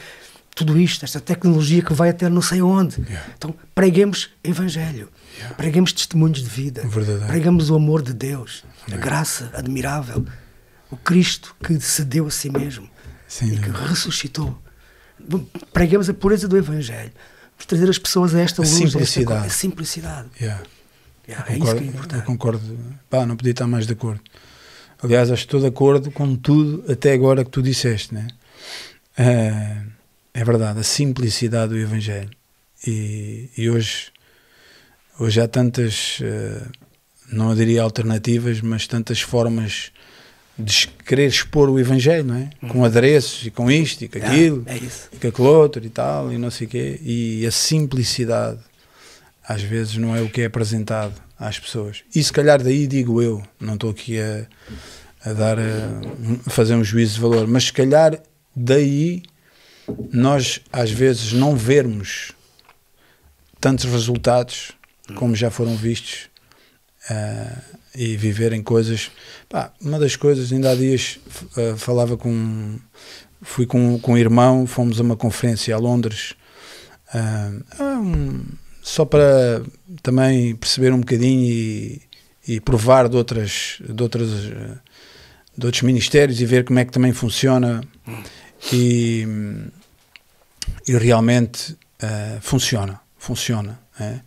tudo isto, esta tecnologia que vai até não sei onde. Então preguemos Evangelho, preguemos testemunhos de vida, Verdadeiro. pregamos o amor de Deus, a graça admirável, o Cristo que se deu a si mesmo Sem e que ressuscitou. Preguemos a pureza do Evangelho. trazer as pessoas a esta luz, a esta simplicidade. a simplicidade. Yeah. Yeah, é Eu isso concordo, que é importante. concordo. Pá, não podia estar mais de acordo. Aliás, acho que estou de acordo com tudo até agora que tu disseste, né? É, é verdade, a simplicidade do Evangelho. E, e hoje, hoje há tantas, eh, não diria alternativas, mas tantas formas de querer expor o Evangelho, não é? Com adereços e com isto e com Yeah, aquilo é isso. e com aquele outro e tal, e não sei o quê. E a simplicidade, às vezes, não é o que é apresentado às pessoas. E se calhar daí digo eu, não estou aqui a, a dar, a, a fazer um juízo de valor, mas se calhar daí nós, às vezes, não vermos tantos resultados como já foram vistos ah, e viverem coisas. Pá, uma das coisas, ainda há dias ah, falava com. Fui com, com um irmão, fomos a uma conferência a Londres, ah, um- só para também perceber um bocadinho e, e provar de outras, de outras de outros ministérios e ver como é que também funciona e, e realmente ah, funciona, funciona. é.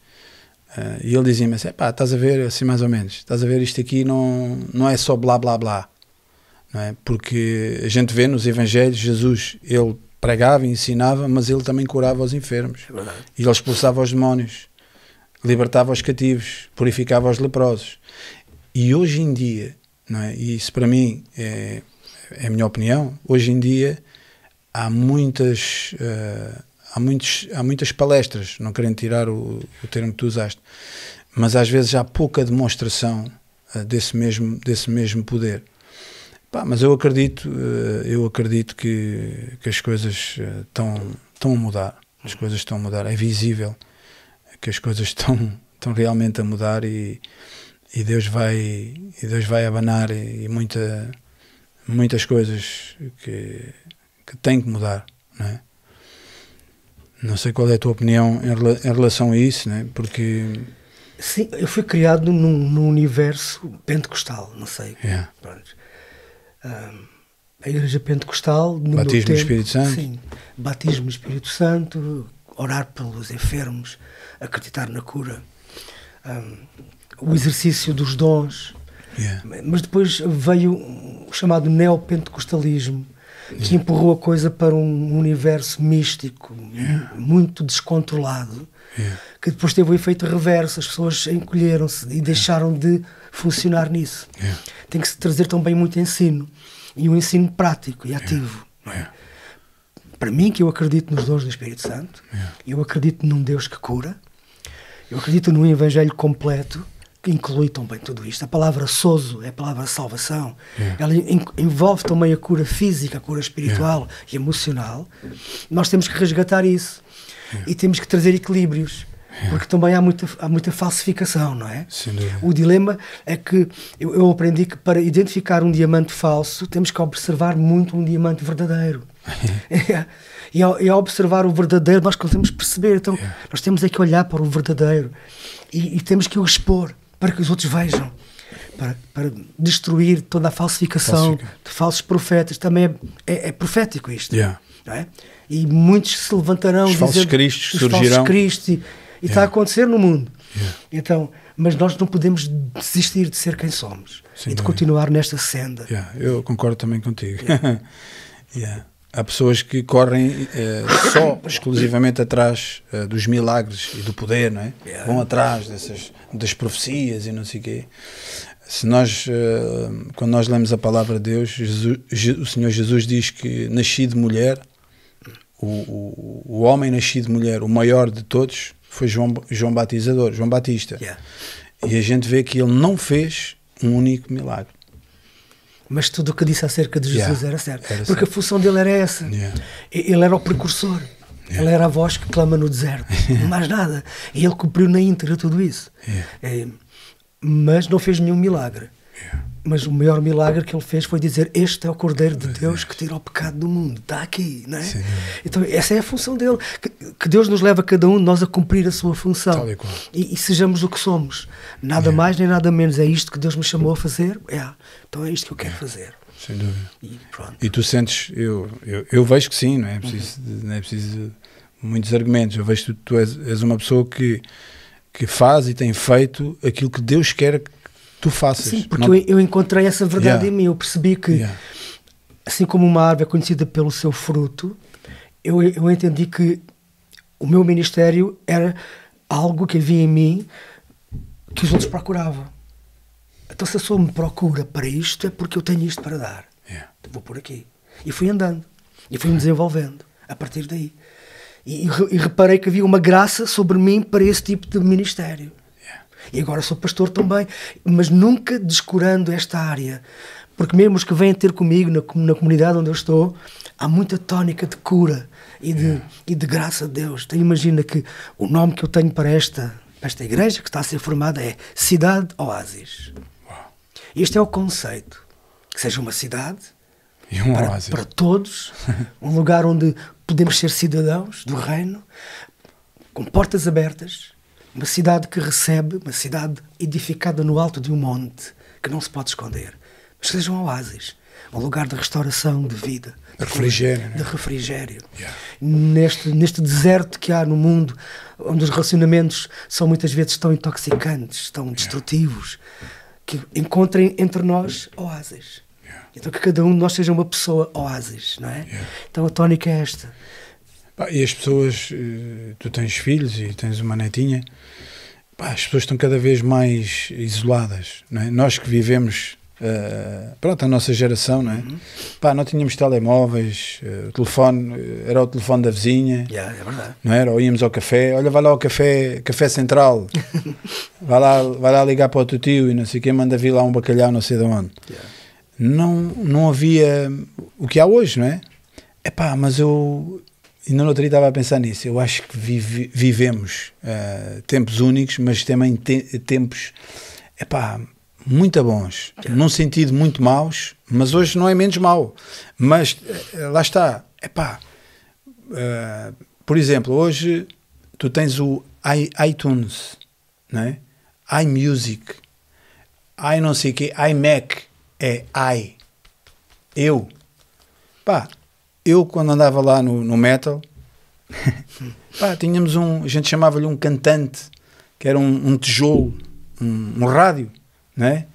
Ah, e ele dizia-me assim, pá, estás a ver, assim mais ou menos, estás a ver isto aqui não, não é só blá blá blá, não é? porque a gente vê nos evangelhos Jesus, ele pregava e ensinava, mas ele também curava os enfermos, É e ele expulsava os demónios, libertava os cativos, purificava os leprosos. E hoje em dia, não é? e isso para mim é, é a minha opinião, hoje em dia há muitas, eh, há, muitos, há muitas palestras, não querendo tirar o, o termo que tu usaste, mas às vezes há pouca demonstração eh, desse, mesmo, desse mesmo poder. Pá, mas eu acredito, eh, eu acredito que, que as coisas eh, estão, estão a mudar. As coisas estão a mudar. É visível que as coisas estão, estão realmente a mudar e, e Deus vai e Deus vai abanar e, e muita, muitas coisas que, que têm que mudar, não é? Não sei qual é a tua opinião em, em relação a isso, né? Porque Sim, eu fui criado num, num universo pentecostal, não sei. Yeah. Pronto. A igreja pentecostal. No Batismo tempo, Espírito Santo. Sim, batismo Espírito Santo, orar pelos enfermos, acreditar na cura, ah, o exercício dos dons. yeah, Mas depois veio o chamado neopentecostalismo, que empurrou a coisa para um universo místico, muito descontrolado, yeah, que depois teve o efeito reverso, as pessoas encolheram-se e deixaram de funcionar nisso. yeah, Tem que se trazer também muito ensino, e um ensino prático e ativo. não é? yeah, Para mim, que eu acredito nos dons do Espírito Santo, eu acredito num Deus que cura, eu acredito num Evangelho completo que inclui também tudo isto. A palavra sozo é a palavra salvação. Yeah. Ela en- envolve também a cura física, a cura espiritual e emocional. Nós temos que resgatar isso e temos que trazer equilíbrios, porque também há muita, há muita falsificação, não é? dúvida. O dilema é que eu, eu aprendi que para identificar um diamante falso temos que observar muito um diamante verdadeiro. É. E, ao, e ao observar o verdadeiro nós conseguimos perceber. Então nós temos é que olhar para o verdadeiro e, e temos que o expor para que os outros vejam. Para, para destruir toda a falsificação Falsifica. de falsos profetas. Também é, é, é profético isto. Yeah. é? E muitos se levantarão Os falsos cristos os surgirão. falsos cristos e, e está a acontecer no mundo. Yeah. Então, mas nós não podemos desistir de ser quem somos Sem e de dúvida. continuar nesta senda. Eu concordo também contigo. Há pessoas que correm eh, só exclusivamente atrás eh, dos milagres e do poder, não é? Yeah. Vão atrás dessas das profecias e não sei o quê. Se nós, eh, quando nós lemos a palavra de Deus, Jesus- Je- o Senhor Jesus diz que nasci de mulher, o, o, o homem nascido de mulher, o maior de todos, foi João, João Batizador, João Batista. Yeah. E a gente vê que ele não fez um único milagre. Mas tudo o que disse acerca de Jesus Yeah, era certo. era Porque certo. a função dele era essa. Yeah. Ele era o precursor. Ele era a voz que clama no deserto. Mais nada. E ele cumpriu na íntegra tudo isso. Yeah. Eh, mas não fez nenhum milagre. Mas o maior milagre que ele fez foi dizer: Este é o Cordeiro de Deus que tira o pecado do mundo. Está aqui, não é? Sim. Então, essa é a função dele. Que, que Deus nos leva cada um de nós a cumprir a sua função. E. E, sejamos o que somos. Nada mais nem nada menos. É isto que Deus me chamou a fazer? É. Então é isto que eu quero fazer. Sem dúvida. E pronto. E tu sentes, eu, eu, eu vejo que sim, não é preciso, não é preciso muitos argumentos. Eu vejo que tu, tu és, és uma pessoa que, que faz e tem feito aquilo que Deus quer que tu faças. Sim, porque Não- eu, eu encontrei essa verdade Yeah. em mim. Eu percebi que, Yeah. assim como uma árvore é conhecida pelo seu fruto, eu, eu entendi que o meu ministério era algo que havia em mim que os outros procuravam. Então, se a pessoa me procura para isto, é porque eu tenho isto para dar. Yeah. Vou por aqui. E fui andando. E fui-me desenvolvendo a partir daí. E, e e reparei que havia uma graça sobre mim para esse tipo de ministério. E agora sou pastor também, mas nunca descurando esta área. Porque mesmo os que vêm ter comigo na, na comunidade onde eu estou, há muita tónica de cura e de, e de graça de Deus. Então imagina que o nome que eu tenho para esta, para esta igreja que está a ser formada é Cidade Oásis. Este é o conceito. Que seja uma cidade E um para, oásis. para todos, um lugar onde podemos ser cidadãos do reino, com portas abertas, uma cidade que recebe, uma cidade edificada no alto de um monte, que não se pode esconder, mas que seja um oásis, um lugar de restauração, de vida, De refrigério, né? de refrigério. Yeah. Neste, neste deserto que há no mundo, onde os relacionamentos são muitas vezes tão intoxicantes, tão destrutivos, que encontrem entre nós oásis. Então que cada um de nós seja uma pessoa oásis, não é? Então a tónica é esta. E as pessoas, eh, tu tens filhos e tens uma netinha, pá, as pessoas estão cada vez mais isoladas. Não é? Nós que vivemos, eh, pronto, a nossa geração, não é? Pá, não tínhamos telemóveis, eh, o telefone eh, era o telefone da vizinha, Yeah, é verdade. não era? Ou íamos ao café, olha, vai lá ao café, café central, vai lá, vai lá ligar para o teu tio e não sei o quê, manda vir lá um bacalhau, não sei de onde. Yeah. Não, não havia o que há hoje, não é? Epá, mas eu ainda no outro dia estava a pensar nisso. Eu acho que vive- vivemos eh, tempos únicos, mas também te- tempos epá, muito bons, num sentido muito maus, mas hoje não é menos mau. Mas eh, lá está, epá, eh, por exemplo, hoje tu tens o i- iTunes, não é? iMusic, i não sei o quê, iMac, é i, eu. Pá, eu quando andava lá no, no metal, pá, tínhamos um, a gente chamava-lhe um cantante, que era um, um tijolo, um, um rádio, não é?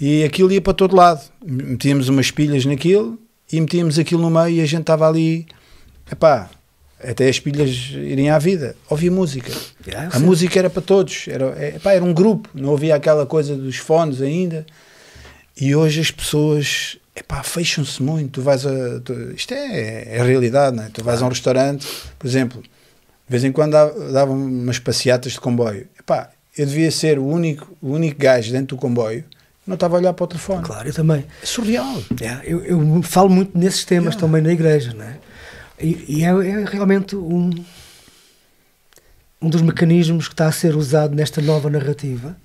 E aquilo ia para todo lado. Metíamos umas pilhas naquilo e metíamos aquilo no meio e a gente estava ali, epá, até as pilhas irem à vida. Ouvia música. Yeah, A sim. música era para todos. Era, é, epá, era um grupo. Não havia aquela coisa dos fones ainda. E hoje as pessoas epá, fecham-se muito. Tu vais a, tu- isto é, é a realidade, não é? Tu vais a um restaurante, por exemplo, de vez em quando dava- davam umas passeatas de comboio. Epá, eu devia ser o único, o único gajo dentro do comboio que não estava a olhar para o telefone. Claro, eu também. É surreal. Yeah, eu, eu falo muito nesses temas Yeah. também na igreja, não é? E, e é, é realmente um, um dos mecanismos que está a ser usado nesta nova narrativa,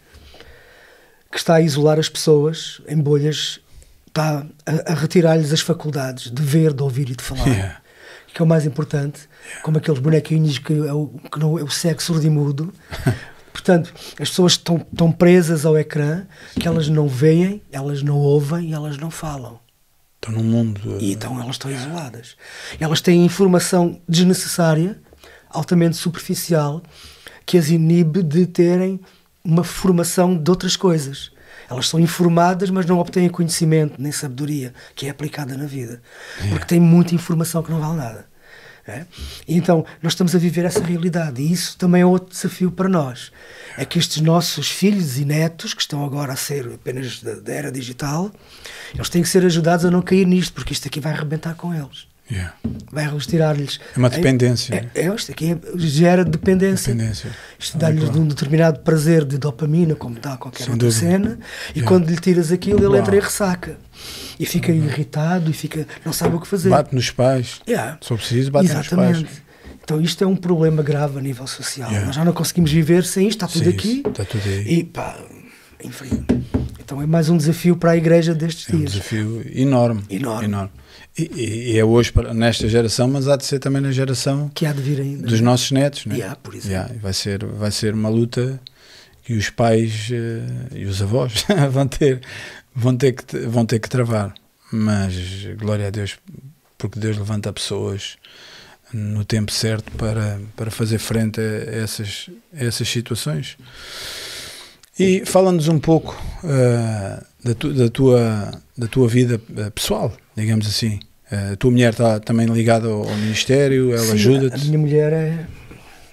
que está a isolar as pessoas em bolhas, está a, a retirar-lhes as faculdades de ver, de ouvir e de falar. Yeah. Que é o mais importante, como aqueles bonequinhos que é o, que não, é o cego surdo e mudo. Portanto, as pessoas estão tão presas ao ecrã que elas não veem, elas não ouvem e elas não falam. Estou num mundo. E então elas estão isoladas. Elas têm informação desnecessária, altamente superficial, que as inibe de terem uma formação de outras coisas. Elas são informadas, mas não obtêm conhecimento nem sabedoria que é aplicada na vida. Porque têm muita informação que não vale nada. é? Então, nós estamos a viver essa realidade. E isso também é outro desafio para nós. É que estes nossos filhos e netos, que estão agora a ser apenas da, da era digital, eles têm que ser ajudados a não cair nisto, porque isto aqui vai arrebentar com eles. Yeah. Vai retirar-lhes. É uma dependência. É, é, isto aqui é- gera dependência. Dependência. Isto dá-lhes claro. um determinado prazer de dopamina, como dá qualquer Sem outra dúvida. cena, e Yeah. quando lhe tiras aquilo, ele Uau. entra em ressaca. E fica irritado e fica, não sabe o que fazer. Bate nos pais. Yeah. For preciso, bate nos Exatamente. pais. Então isto é um problema grave a nível social. Yeah. Nós já não conseguimos viver sem isto, está tudo Sim, aqui. Está tudo aí. E pá, enfim. Então é mais um desafio para a igreja destes É um dias. desafio enorme. Enorme. E, e- e é hoje nesta geração, mas há de ser também na geração Que há de vir ainda. dos nossos netos. Né? Yeah, por exemplo. Yeah, vai, ser, vai ser uma luta que os pais eh, e os avós vão ter, vão, ter que, vão ter que travar. Mas glória a Deus, porque Deus levanta pessoas no tempo certo para, para fazer frente a essas, a essas situações. E fala-nos um pouco uh, da, tu, da, tua, da tua vida eh, pessoal, digamos assim. Uh, a tua mulher está também ligada ao, ao Ministério, ela ajuda-te? A minha mulher é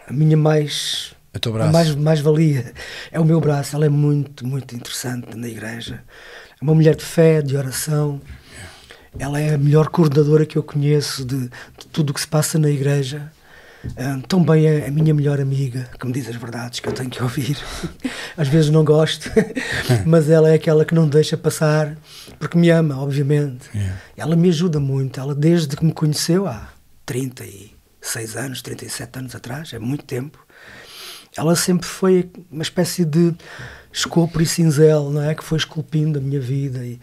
a minha mais. A tua braço. A mais, mais valia. É o meu braço, ela é muito, muito interessante na igreja. É uma mulher de fé, de oração. Ela é a melhor coordenadora que eu conheço de, de tudo o que se passa na igreja. Um, também é a minha melhor amiga, que me diz as verdades que eu tenho que ouvir. Às vezes não gosto, mas ela é aquela que não deixa passar, porque me ama, obviamente. Yeah. Ela me ajuda muito. Ela, desde que me conheceu, há 36 anos, 37 anos atrás, é muito tempo, ela sempre foi uma espécie de escopo e cinzel, não é? Que foi esculpindo a minha vida. E,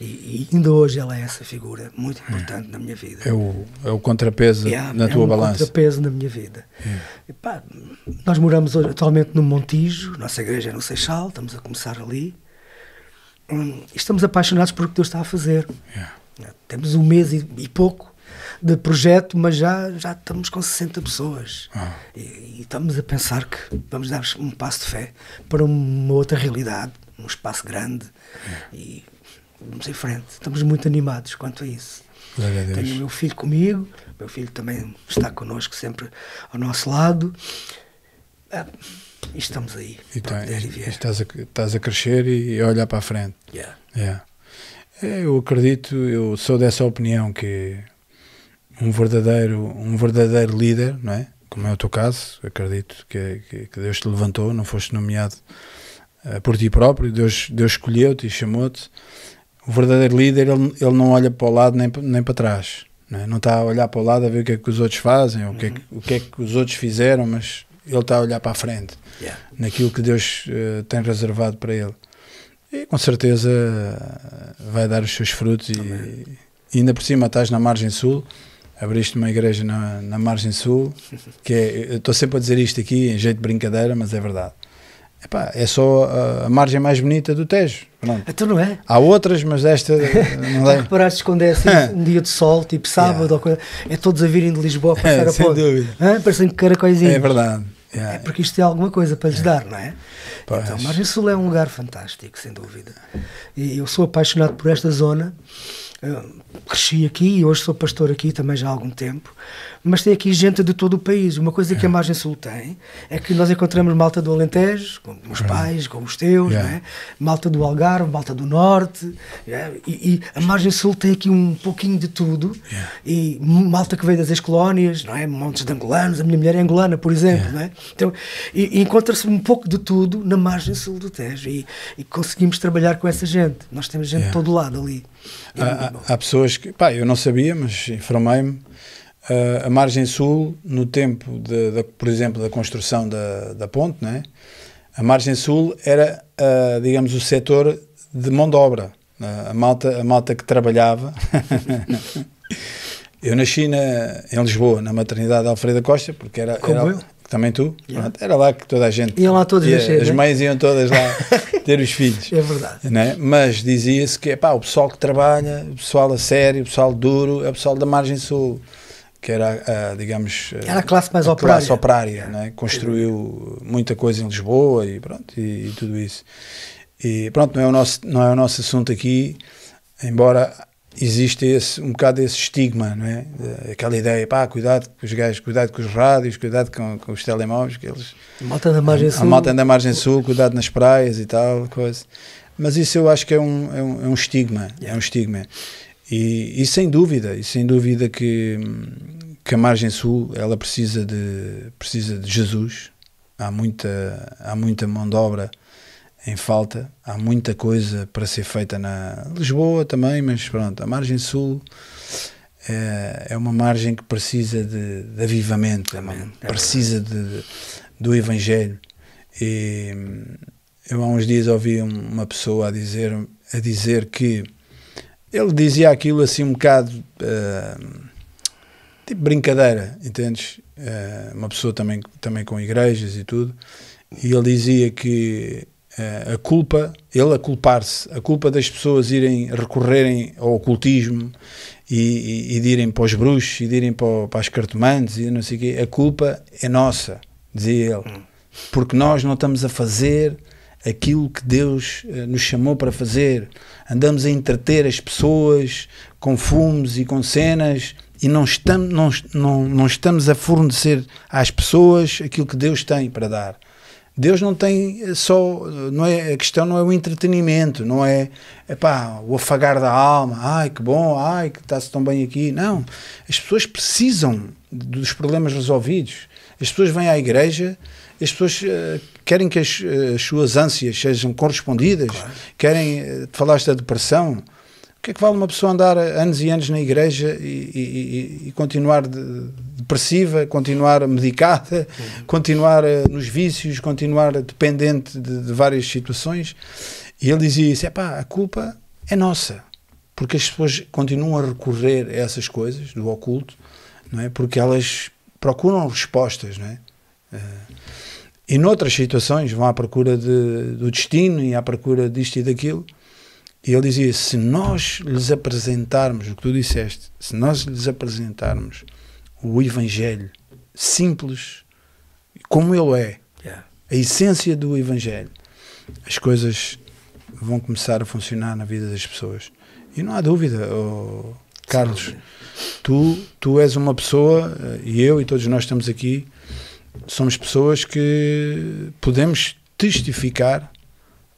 e, e, ainda hoje ela é essa figura muito importante é. na minha vida. É o, é o contrapeso yeah, na é tua um balança. É o contrapeso na minha vida. Yeah. E, pá, nós moramos atualmente no Montijo, nossa igreja é no Seixal, estamos a começar ali. Hum, estamos apaixonados por o que Deus está a fazer. Yeah. Temos um mês e, e, pouco de projeto, mas já, já estamos com 60 pessoas. Ah. E, e estamos a pensar que vamos dar um passo de fé para uma outra realidade, um espaço grande. E vamos em frente. Estamos muito animados quanto a isso. A Tenho o meu filho comigo, meu filho também está connosco sempre ao nosso lado. Ah, e estamos aí. E, tá, e estás, a, estás a crescer e a olhar para a frente. Yeah. Yeah. Eu acredito, eu sou dessa opinião que um verdadeiro, um verdadeiro líder, não é? Como é o teu caso, acredito que, que, que Deus te levantou, não foste nomeado uh, por ti próprio, Deus, Deus escolheu-te e chamou-te o verdadeiro líder ele, ele não olha para o lado nem, nem para trás. Não, é? não está a olhar para o lado a ver o que é que os outros fazem, ou o, que é que, o que é que os outros fizeram, mas ele está a olhar para a frente, yeah. naquilo que Deus uh, tem reservado para ele. E com certeza vai dar os seus frutos. E, e, ainda por cima estás na margem sul, abriste uma igreja na, na margem sul, que é, estou sempre a dizer isto aqui em jeito de brincadeira, mas é verdade. Epá, é só a, a, margem mais bonita do Tejo. Pronto. Então não é? Há outras, mas esta não é. Reparaste quando é assim, um dia de sol, tipo sábado, yeah. ou coisa, é todos a virem de Lisboa a passar é, a Sem ponte. dúvida. Parecem caracóizinhos. É verdade. Yeah. É porque isto tem alguma coisa para lhes yeah. dar, não é? Pois. Então, Margem Sul é um lugar fantástico, sem dúvida. E eu sou apaixonado por esta zona. Eu cresci aqui e hoje sou pastor aqui também já há algum tempo mas tem aqui gente de todo o país. Uma coisa que a é. Margem Sul tem é que nós encontramos malta do Alentejo, como os pais, como os teus, yeah. é? malta do Algarve, malta do Norte, é? e, e, a Margem Sul tem aqui um pouquinho de tudo, e malta que veio das ex-colónias, não é? montes de angolanos, a minha mulher é angolana, por exemplo, não é? Então, e, e encontra-se um pouco de tudo na Margem Sul do Tejo, e, e conseguimos trabalhar com essa gente. Nós temos gente de todo lado ali. Há, há, pessoas que, pá, eu não sabia, mas informei-me Uh, a margem sul, no tempo, de, de, por exemplo, da construção da, da ponte, né? a margem sul era, uh, digamos, o setor de mão de obra. Uh, a, malta, a malta que trabalhava. eu nasci na, em Lisboa, na maternidade Alfredo Costa, porque era. Como era, eu? Também tu? Yeah. Era lá que toda a gente. Iam lá todos ia, nascer, As né? mães iam todas lá ter os filhos. É verdade. Né? Mas dizia-se que epá, o pessoal que trabalha, o pessoal a sério, o pessoal duro, é o pessoal da margem sul que era, a, digamos, era a classe mais a operária, classe operária né? construiu muita coisa em Lisboa e pronto e, e, tudo isso. E pronto, não é o nosso não é o nosso assunto aqui, embora existe esse um bocado esse estigma, não é? Aquela ideia, pá, cuidado com os gajos, cuidado com os rádios, cuidado com, com os telemóveis, que eles a malta da margem sul, a malta da margem sul, cuidado nas praias e tal, coisa. Mas isso eu acho que é um, é um, é um estigma, é um estigma. E, e, sem dúvida, e sem dúvida que, que a margem sul ela precisa de, precisa de Jesus. Há muita, há muita mão de obra em falta, há muita coisa para ser feita na Lisboa também, mas pronto, a margem sul é, é uma margem que precisa de, de avivamento, é precisa de, do Evangelho. E eu há uns dias ouvi uma pessoa a dizer, a dizer que ele dizia aquilo assim um bocado uh, tipo brincadeira, entendes? Uh, uma pessoa também, também com igrejas e tudo, e ele dizia que a culpa, ele a culpar-se, a culpa das pessoas irem recorrerem ao ocultismo e, e, e de irem para os bruxos e de irem para, para as cartomantes e não sei o quê, a culpa é nossa, dizia ele, porque nós não estamos a fazer aquilo que Deus uh, nos chamou para fazer. Andamos a entreter as pessoas com fumos e com cenas e não estamos, não, não, não estamos a fornecer às pessoas aquilo que Deus tem para dar. Deus não tem só, não é, a questão não é o entretenimento, não é epá, o afagar da alma, ai que bom, ai que está-se tão bem aqui. Não, as pessoas precisam dos problemas resolvidos. As pessoas vêm à igreja, as pessoas uh, querem que as, as, suas ânsias sejam correspondidas, claro. querem, uh, falaste da depressão, que é que vale uma pessoa andar anos e anos na igreja e, e, e continuar de, depressiva, continuar medicada, uhum. continuar uh, nos vícios, continuar dependente de, de, várias situações? E ele dizia isso: é pá, a culpa é nossa, porque as pessoas continuam a recorrer a essas coisas do oculto, não é? Porque elas procuram respostas, não é? Uh, e noutras situações vão à procura de, do destino e à procura disto e daquilo e ele dizia: se nós lhes apresentarmos o que tu disseste, se nós lhes apresentarmos o Evangelho simples, como ele é, yeah. a essência do Evangelho, as coisas vão começar a funcionar na vida das pessoas. E não há dúvida, oh, Carlos, tu, tu és uma pessoa, eh, e eu e todos nós estamos aqui, somos pessoas que podemos testificar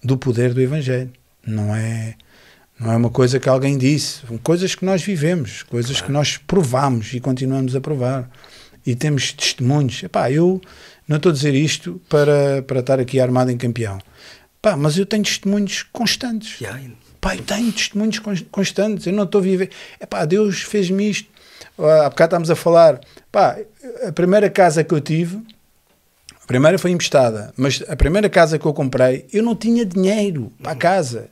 do poder do Evangelho. Não é, não é uma coisa que alguém disse, são coisas que nós vivemos, coisas claro. que nós provamos e continuamos a provar. E temos testemunhos. Epá, eu não estou a dizer isto para, para estar aqui armado em campeão. Pá, mas eu tenho testemunhos constantes. Yeah. Pá, eu tenho testemunhos constantes. Eu não estou a viver. Epá, Deus fez-me isto. Há bocado estamos a falar. Pá, a primeira casa que eu tive, primeira foi emprestada, mas a primeira casa que eu comprei, eu não tinha dinheiro para a casa.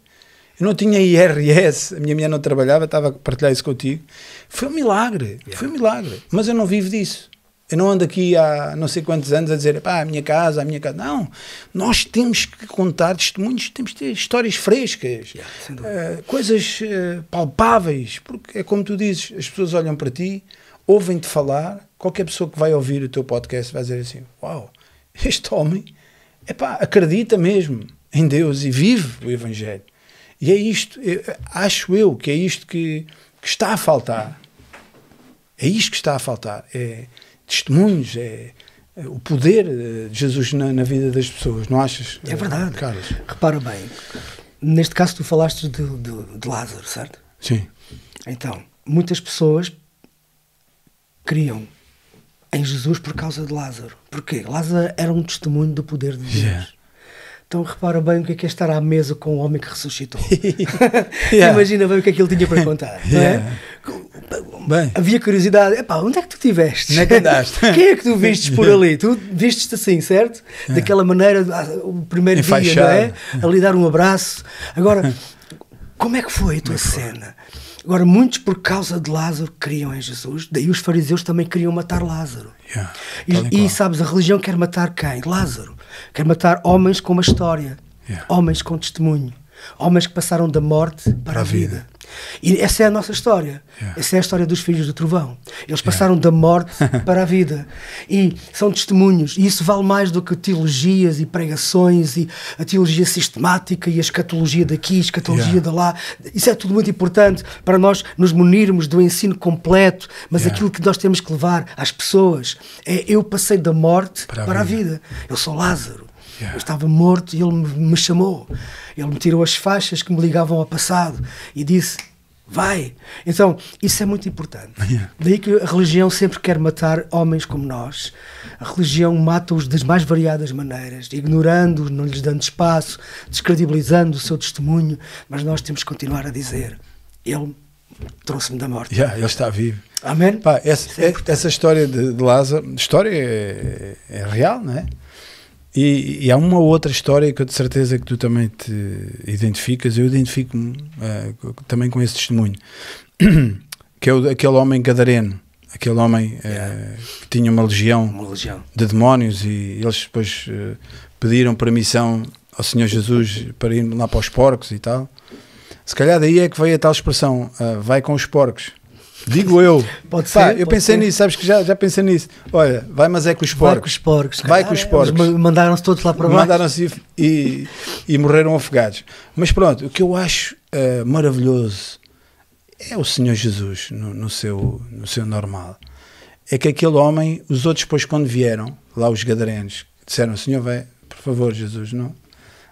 Eu não tinha IRS, a minha mulher não trabalhava, estava a partilhar isso contigo. Foi um milagre, yeah. foi um milagre. Mas eu não vivo disso. Eu não ando aqui há não sei quantos anos a dizer, pá, a minha casa, a minha casa. Não, nós temos que contar testemunhos, temos que ter histórias frescas, yeah, uh, coisas uh, palpáveis, porque é como tu dizes, as pessoas olham para ti, ouvem-te falar, qualquer pessoa que vai ouvir o teu podcast vai dizer assim, uau, este homem, epá, acredita mesmo em Deus e vive o Evangelho. E é isto, acho eu que é isto que, que, está a faltar. É isto que está a faltar. É testemunhos, é, é o poder de Jesus na, na, vida das pessoas, não achas? É verdade. Carlos? Repara bem, neste caso tu falaste de, de, de Lázaro, certo? Sim. Então, muitas pessoas criam em Jesus por causa de Lázaro. Porquê? Lázaro era um testemunho do poder de Deus. Yeah. Então repara bem o que é, que é estar à mesa com o homem que ressuscitou. yeah. Imagina bem o que é que ele tinha para contar. Yeah. É? Bem. Havia curiosidade. Epá, onde é que tu estiveste? Onde é que andaste? Quem é que tu vistes por ali? Tu vistes assim, certo? Yeah. Daquela maneira, ah, o primeiro Enfaixado. dia, não é? Ali dar um abraço. Agora, como é que foi a tua cena? Agora, muitos por causa de Lázaro criam em Jesus, daí os fariseus também queriam matar Lázaro. Yeah, e, e, sabes, a religião quer matar quem? Lázaro. Quer matar homens com uma história, yeah. homens com testemunho, homens que passaram da morte para, para a vida. vida. E essa é a nossa história. Yeah. Essa é a história dos filhos do trovão. Eles passaram yeah. da morte para a vida. E são testemunhos. E isso vale mais do que teologias e pregações e a teologia sistemática e a escatologia daqui, a escatologia yeah. de lá. Isso é tudo muito importante para nós nos munirmos do ensino completo. Mas aquilo que nós temos que levar às pessoas é: eu passei da morte para, para a, vida. a vida. Eu sou Lázaro. Eu estava morto e ele me chamou. Ele me tirou as faixas que me ligavam ao passado e disse: Vai! Então, isso é muito importante. Yeah. Daí que a religião sempre quer matar homens como nós. A religião mata-os das mais variadas maneiras, ignorando-os, não lhes dando espaço, descredibilizando o seu testemunho. Mas nós temos que continuar a dizer: Ele trouxe-me da morte. Yeah, ele está vivo. Amém? Pá, essa, é, essa, história de, de Lázaro, história é, é real, não é? E, e, há uma outra história que eu de certeza que tu também te identificas, eu identifico-me uh, também com esse testemunho, que é o, aquele homem gadareno, aquele homem uh, que tinha uma legião, uma legião, de demónios e eles depois uh, pediram permissão ao Senhor Jesus para ir lá para os porcos e tal. Se calhar daí é que veio a tal expressão, vai com os porcos. Digo eu. Pode Pá, ser. eu pode pensei ser. nisso, sabes que já, já pensei nisso. Olha, vai, mas é com os Vai com porcos. os porcos. Vai com os porcos. ma- Mandaram-se todos lá para baixo. Mandaram-se e, e, morreram afogados. Mas pronto, o que eu acho eh, maravilhoso é o Senhor Jesus no, no seu, no seu normal. É que aquele homem, os outros depois quando vieram, lá os gadarenos, disseram, Senhor, vai, por favor Jesus, não,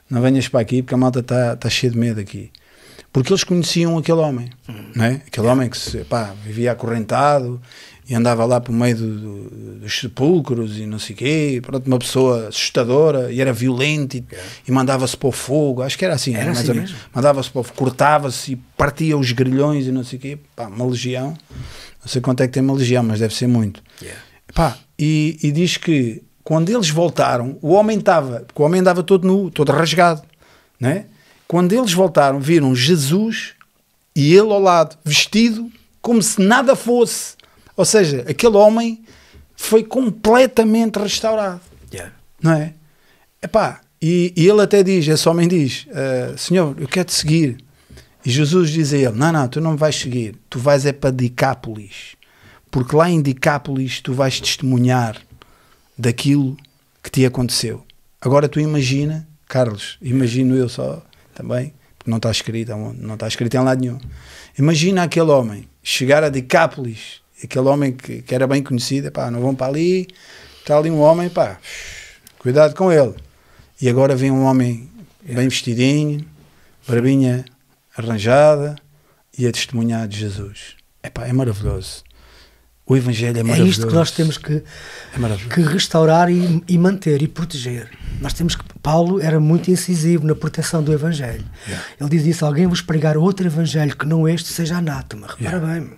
não venhas para aqui porque a malta está tá cheia de medo aqui. Porque eles conheciam aquele homem, não é? Aquele homem que se, pá, vivia acorrentado e andava lá por meio do- do- dos sepulcros e não sei o quê, pronto, uma pessoa assustadora e era violento e, e mandava-se para o fogo, acho que era assim, Era mais assim ou menos. mandava-se para o fogo, cortava-se e partia os grilhões e não sei o quê, pá, uma legião, não sei quanto é que tem uma legião, mas deve ser muito. Pá, e, e diz que quando eles voltaram, o homem estava, porque o homem andava todo nu, todo rasgado, né? Quando eles voltaram, viram Jesus e ele ao lado, vestido como se nada fosse. Ou seja, aquele homem foi completamente restaurado, Yeah. não é? Epá, e, e ele até diz, esse homem diz, "Ah, Senhor, eu quero te seguir. E Jesus diz a ele, não, não, tu não me vais seguir, tu vais é para Dicápolis, porque lá em Dicápolis tu vais testemunhar daquilo que te aconteceu. Agora tu imagina, Carlos, imagino eu só também, porque não está escrito, aonde? não está escrito em lado nenhum. Imagina aquele homem chegar a Dicápolis, aquele homem que, que era bem conhecido, pá, não vão para ali, está ali um homem, pá, cuidado com ele. E agora vem um homem bem vestidinho, barbinha arranjada e a testemunhar de Jesus. Epá, é maravilhoso. O Evangelho é É maravilhoso. isto que nós temos que, É que restaurar e, e manter e proteger. Nós temos que. Paulo era muito incisivo na proteção do Evangelho. Yeah. Ele dizia: se alguém vos pregar outro Evangelho que não este, seja anátema. Repara Yeah. bem.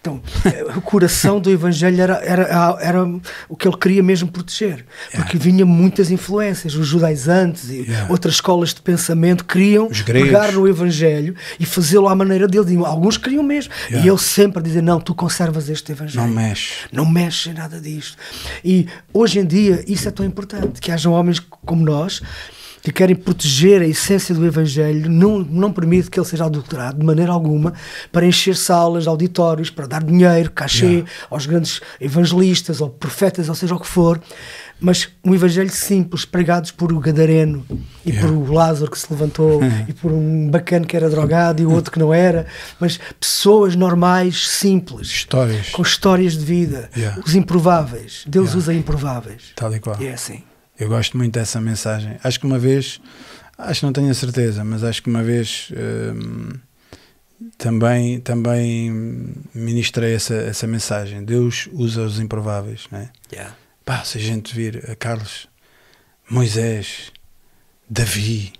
Então, eh, o coração do Evangelho era, era, era o que ele queria mesmo proteger. Porque vinha muitas influências. Os judaizantes e Yeah. outras escolas de pensamento queriam pegar no Evangelho e fazê-lo à maneira deles. E alguns queriam mesmo. Yeah. E ele sempre a dizer: não, tu conservas este Evangelho. Não mexe. Não mexe em nada disto. E hoje em dia isso é tão importante, que hajam homens como nós que querem proteger a essência do Evangelho, não, não permite que ele seja adulterado de maneira alguma para encher salas, auditórios, para dar dinheiro, cachê Yeah. aos grandes evangelistas ou profetas, ou seja o que for. Mas um evangelho simples, pregados por o Gadareno e Yeah. por o Lázaro que se levantou e por um bacana que era drogado e o outro que não era, mas pessoas normais, simples, Histórias. com histórias de vida, Yeah. os improváveis. Deus usa improváveis. Tal e qual. E é assim. Eu gosto muito dessa mensagem. Acho que uma vez, acho que não tenho a certeza, mas acho que uma vez hum, também, também ministrei essa, essa mensagem. Deus usa os improváveis, não é? Pá, se a gente vir a Carlos, Moisés, Davi,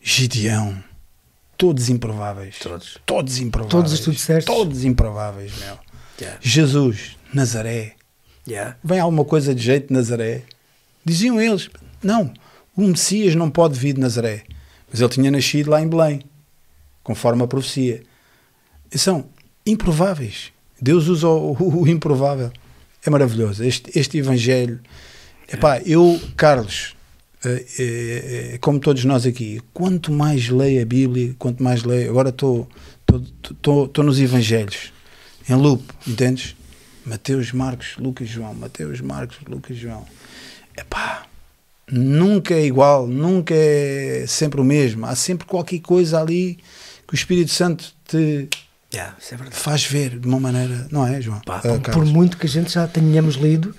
Gideão, todos improváveis. Todos. Todos improváveis. Todos os tu disseste. Todos improváveis, meu. Yeah. Jesus, Nazaré, Yeah. vem alguma coisa de jeito de Nazaré? Diziam eles, não, o Messias não pode vir de Nazaré. Mas ele tinha nascido lá em Belém, conforme a profecia. E são improváveis. Deus usa o, o- o improvável. É maravilhoso. Este, este Evangelho. Epá, eu, Carlos, eh, eh, eh, como todos nós aqui, quanto mais leio a Bíblia, quanto mais leio. Agora estou nos Evangelhos, em loop, entendes? Mateus, Marcos, Lucas, João. Mateus, Marcos, Lucas, João. Epá, nunca é igual, nunca é sempre o mesmo. Há sempre qualquer coisa ali que o Espírito Santo te Yeah, é faz ver de uma maneira, não é, João? Pá, Ah, por, muito que a gente já tenhamos lido,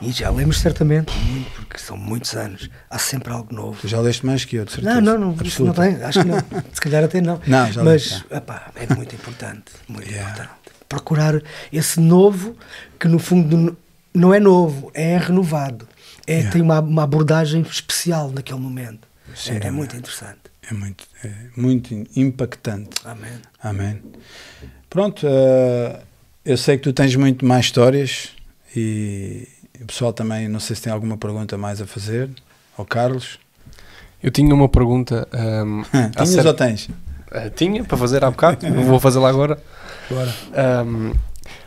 e já lemos certamente, muito, porque são muitos anos, há sempre algo novo. Tu já leste mais que eu, de certeza. Não, não, não, isso não tem, acho que não. Se calhar até não. Não, já Mas li, epá, é muito importante, muito Yeah. importante. Procurar esse novo, que no fundo não é novo, é renovado. É, Yeah. Tem uma, uma abordagem especial naquele momento. Sim, é, é muito interessante. É muito, é muito impactante. Amém. Amém. Pronto, eh, eu sei que tu tens muito mais histórias e o pessoal também, não sei se tem alguma pergunta mais a fazer. Ao Carlos. Eu tinha uma pergunta. ahm, Tinhas acerca- ou tens? Ah, tinha para fazer há bocado, vou fazê-la agora. Bora. Ahm,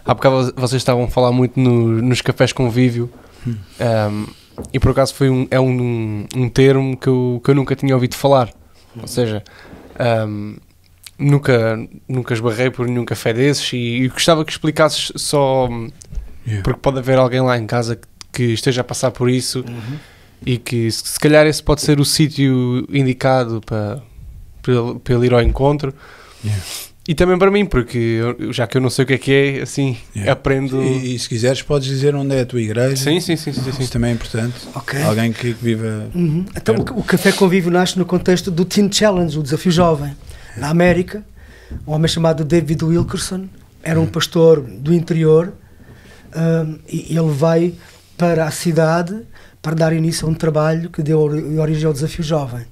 há bocado vocês estavam a falar muito no- nos cafés convívio Hum. ahm, e por acaso foi um, é um, um termo que eu, que eu nunca tinha ouvido falar. Ou seja, ahm, nunca, nunca esbarrei por nenhum café desses e, e gostava que explicasses só, Yeah. porque pode haver alguém lá em casa que, que esteja a passar por isso Uhum. e que se, se calhar esse pode ser o sítio indicado para, para, ele, para ele ir ao encontro. Yeah. E também para mim, porque eu- já que eu não sei o que é que é, assim, Yeah. aprendo. E, e se quiseres, podes dizer onde é a tua igreja. Sim, sim, sim, sim, sim. Isso também é importante. Ok. Alguém que viva. Uhum. Então, o, o Café Convívio nasce no contexto do Teen Challenge, o desafio jovem. Na América, um homem chamado David Wilkerson era um pastor do interior hum, e ele vai para a cidade para dar início a um trabalho que deu ori- origem ao desafio jovem.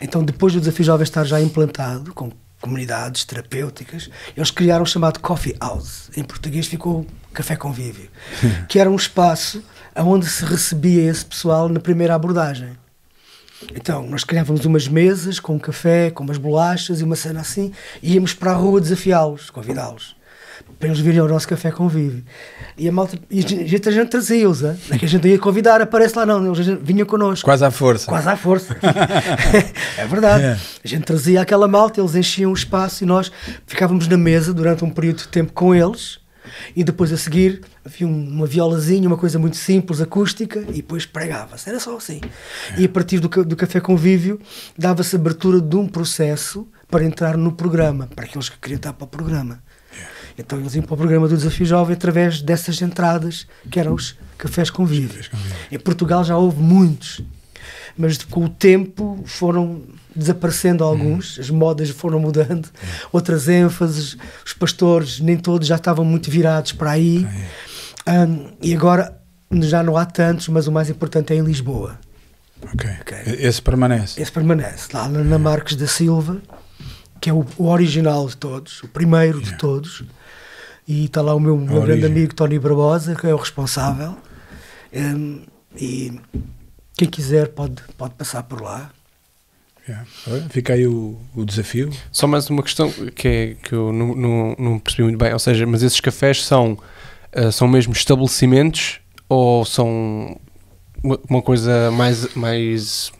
Então, depois do desafio jovem estar já implantado, com comunidades terapêuticas, eles criaram o chamado Coffee House. Em português ficou Café Convívio, que era um espaço onde se recebia esse pessoal na primeira abordagem. Então, nós criávamos umas mesas com um café, com umas bolachas e uma cena assim, e íamos para a rua desafiá-los, convidá-los, para eles virem ao nosso café convívio. E a malta, e a gente, a gente trazia-os, é que a gente ia convidar, aparece lá não, eles vinham connosco. Quase à força. Quase à força. é verdade. É. A gente trazia aquela malta, eles enchiam o espaço e nós ficávamos na mesa durante um período de tempo com eles. E depois a seguir havia um- uma violazinha, uma coisa muito simples, acústica, e depois pregava-se. Era só assim. E a partir do, do Café Convívio dava-se abertura de um processo para entrar no programa, para aqueles que queriam estar para o programa. Então eles iam para o programa do Desafio Jovem através dessas entradas, que eram os cafés convívio. Em Portugal já houve muitos, mas com o tempo foram desaparecendo alguns, as modas foram mudando, outras ênfases, os pastores nem todos já estavam muito virados para aí, Ahm, e agora já não há tantos, mas o mais importante é em Lisboa. Ok. Ok. Esse permanece. Esse permanece lá na Marques da Silva, que é o, o original de todos, o primeiro de todos. E está lá o meu, meu grande amigo Tony Barbosa, que é o responsável. Hum, e quem quiser pode, pode passar por lá. Yeah. Fica aí o, o desafio. Só mais uma questão que, é, que eu não, não, não percebi muito bem. Ou seja, mas esses cafés são, ah, são mesmo estabelecimentos ou são uma, uma coisa mais, mais.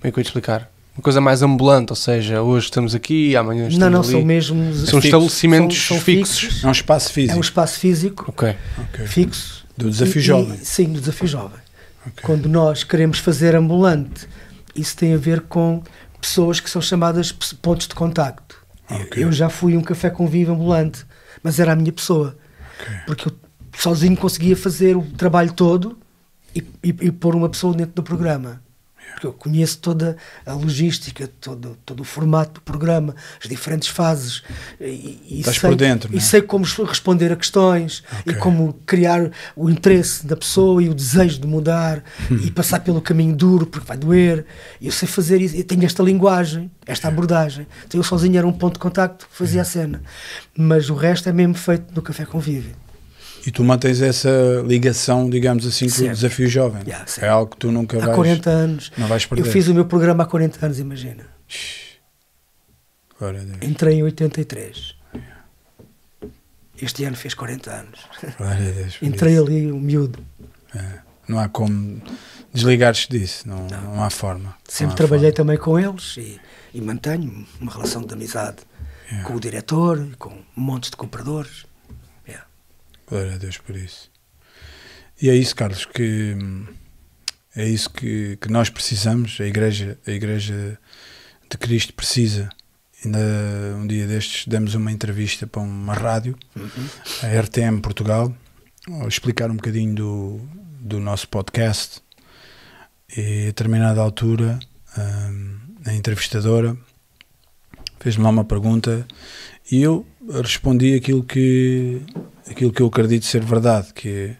Como é que eu ia te explicar? Uma coisa mais ambulante, ou seja, hoje estamos aqui, amanhã estamos não, não, ali. são mesmo. São fixos. estabelecimentos são- são fixos. fixos. É um espaço É físico. um espaço físico, Ok. Ok. fixo. Do desafio E- e- jovem. sim, do desafio jovem. Ok. Quando nós queremos fazer ambulante, isso tem a ver com pessoas que são chamadas pontos de contacto. Ok. Eu já fui um café convívio ambulante, mas era a minha pessoa. Ok. Porque eu sozinho conseguia fazer o trabalho todo e, e, e pôr uma pessoa dentro do programa. Porque eu conheço toda a logística, todo, todo o formato do programa, as diferentes fases. E, e Estás sei, por dentro, E é? sei como responder a questões Ok. e como criar o interesse da pessoa e o desejo de mudar Hum. e passar pelo caminho duro porque vai doer. Eu sei fazer isso. Eu tenho esta linguagem, esta abordagem. Então eu sozinho era um ponto de contacto, fazia a cena. Mas o resto é mesmo feito no Café Convívio. E tu mantens essa ligação, digamos assim, com o desafio jovem. Yeah, é algo que tu nunca Há vais, 40 anos. não vais perder. Eu fiz o meu programa há 40 anos, imagina. Glória a Deus. Entrei em 83. Este ano fez 40 anos. Glória a Deus Entrei isso. ali, um miúdo. É. Não há como desligares disso, não, não. há forma. Sempre Não há trabalhei forma. também com eles e, e mantenho uma relação de amizade Yeah. com o diretor, com montes de compradores. Glória a Deus por isso. E é isso, Carlos, que é isso que, que nós precisamos, a igreja, a igreja de Cristo precisa. Ainda um dia destes demos uma entrevista para uma rádio, a RTM Portugal, a explicar um bocadinho do, do nosso podcast. E a determinada altura, hum, a entrevistadora fez-me lá uma pergunta e eu respondi aquilo que, aquilo que eu acredito ser verdade, que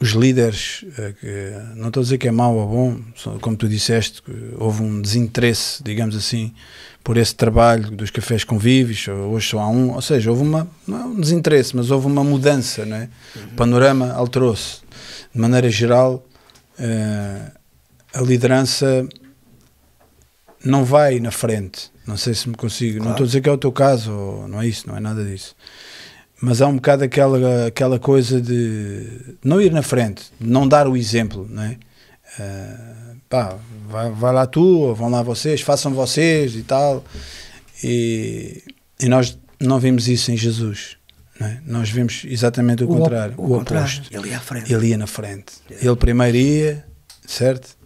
os líderes, eh, que, não estou a dizer que é mau ou bom, como tu disseste, houve um desinteresse, digamos assim, por esse trabalho dos cafés convívios, hoje só há um, ou seja, houve uma, não é um desinteresse, mas houve uma mudança, não é? o panorama alterou-se. De maneira geral, eh, a liderança não vai na frente. Não sei se me consigo. Não Claro. estou a dizer que é o teu caso, não é isso, não é nada disso. Mas há um bocado aquela, aquela coisa de não ir na frente, de não dar o exemplo, não é? Eh, pá, vai, vai lá tu, vão lá vocês, façam vocês e tal. E, e nós não vimos isso em Jesus. Não é? Nós vemos exatamente o, op- contrário, o, contrário. oposto. Ele ia à frente. Ele ia na frente. Ele primeiro ia, certo?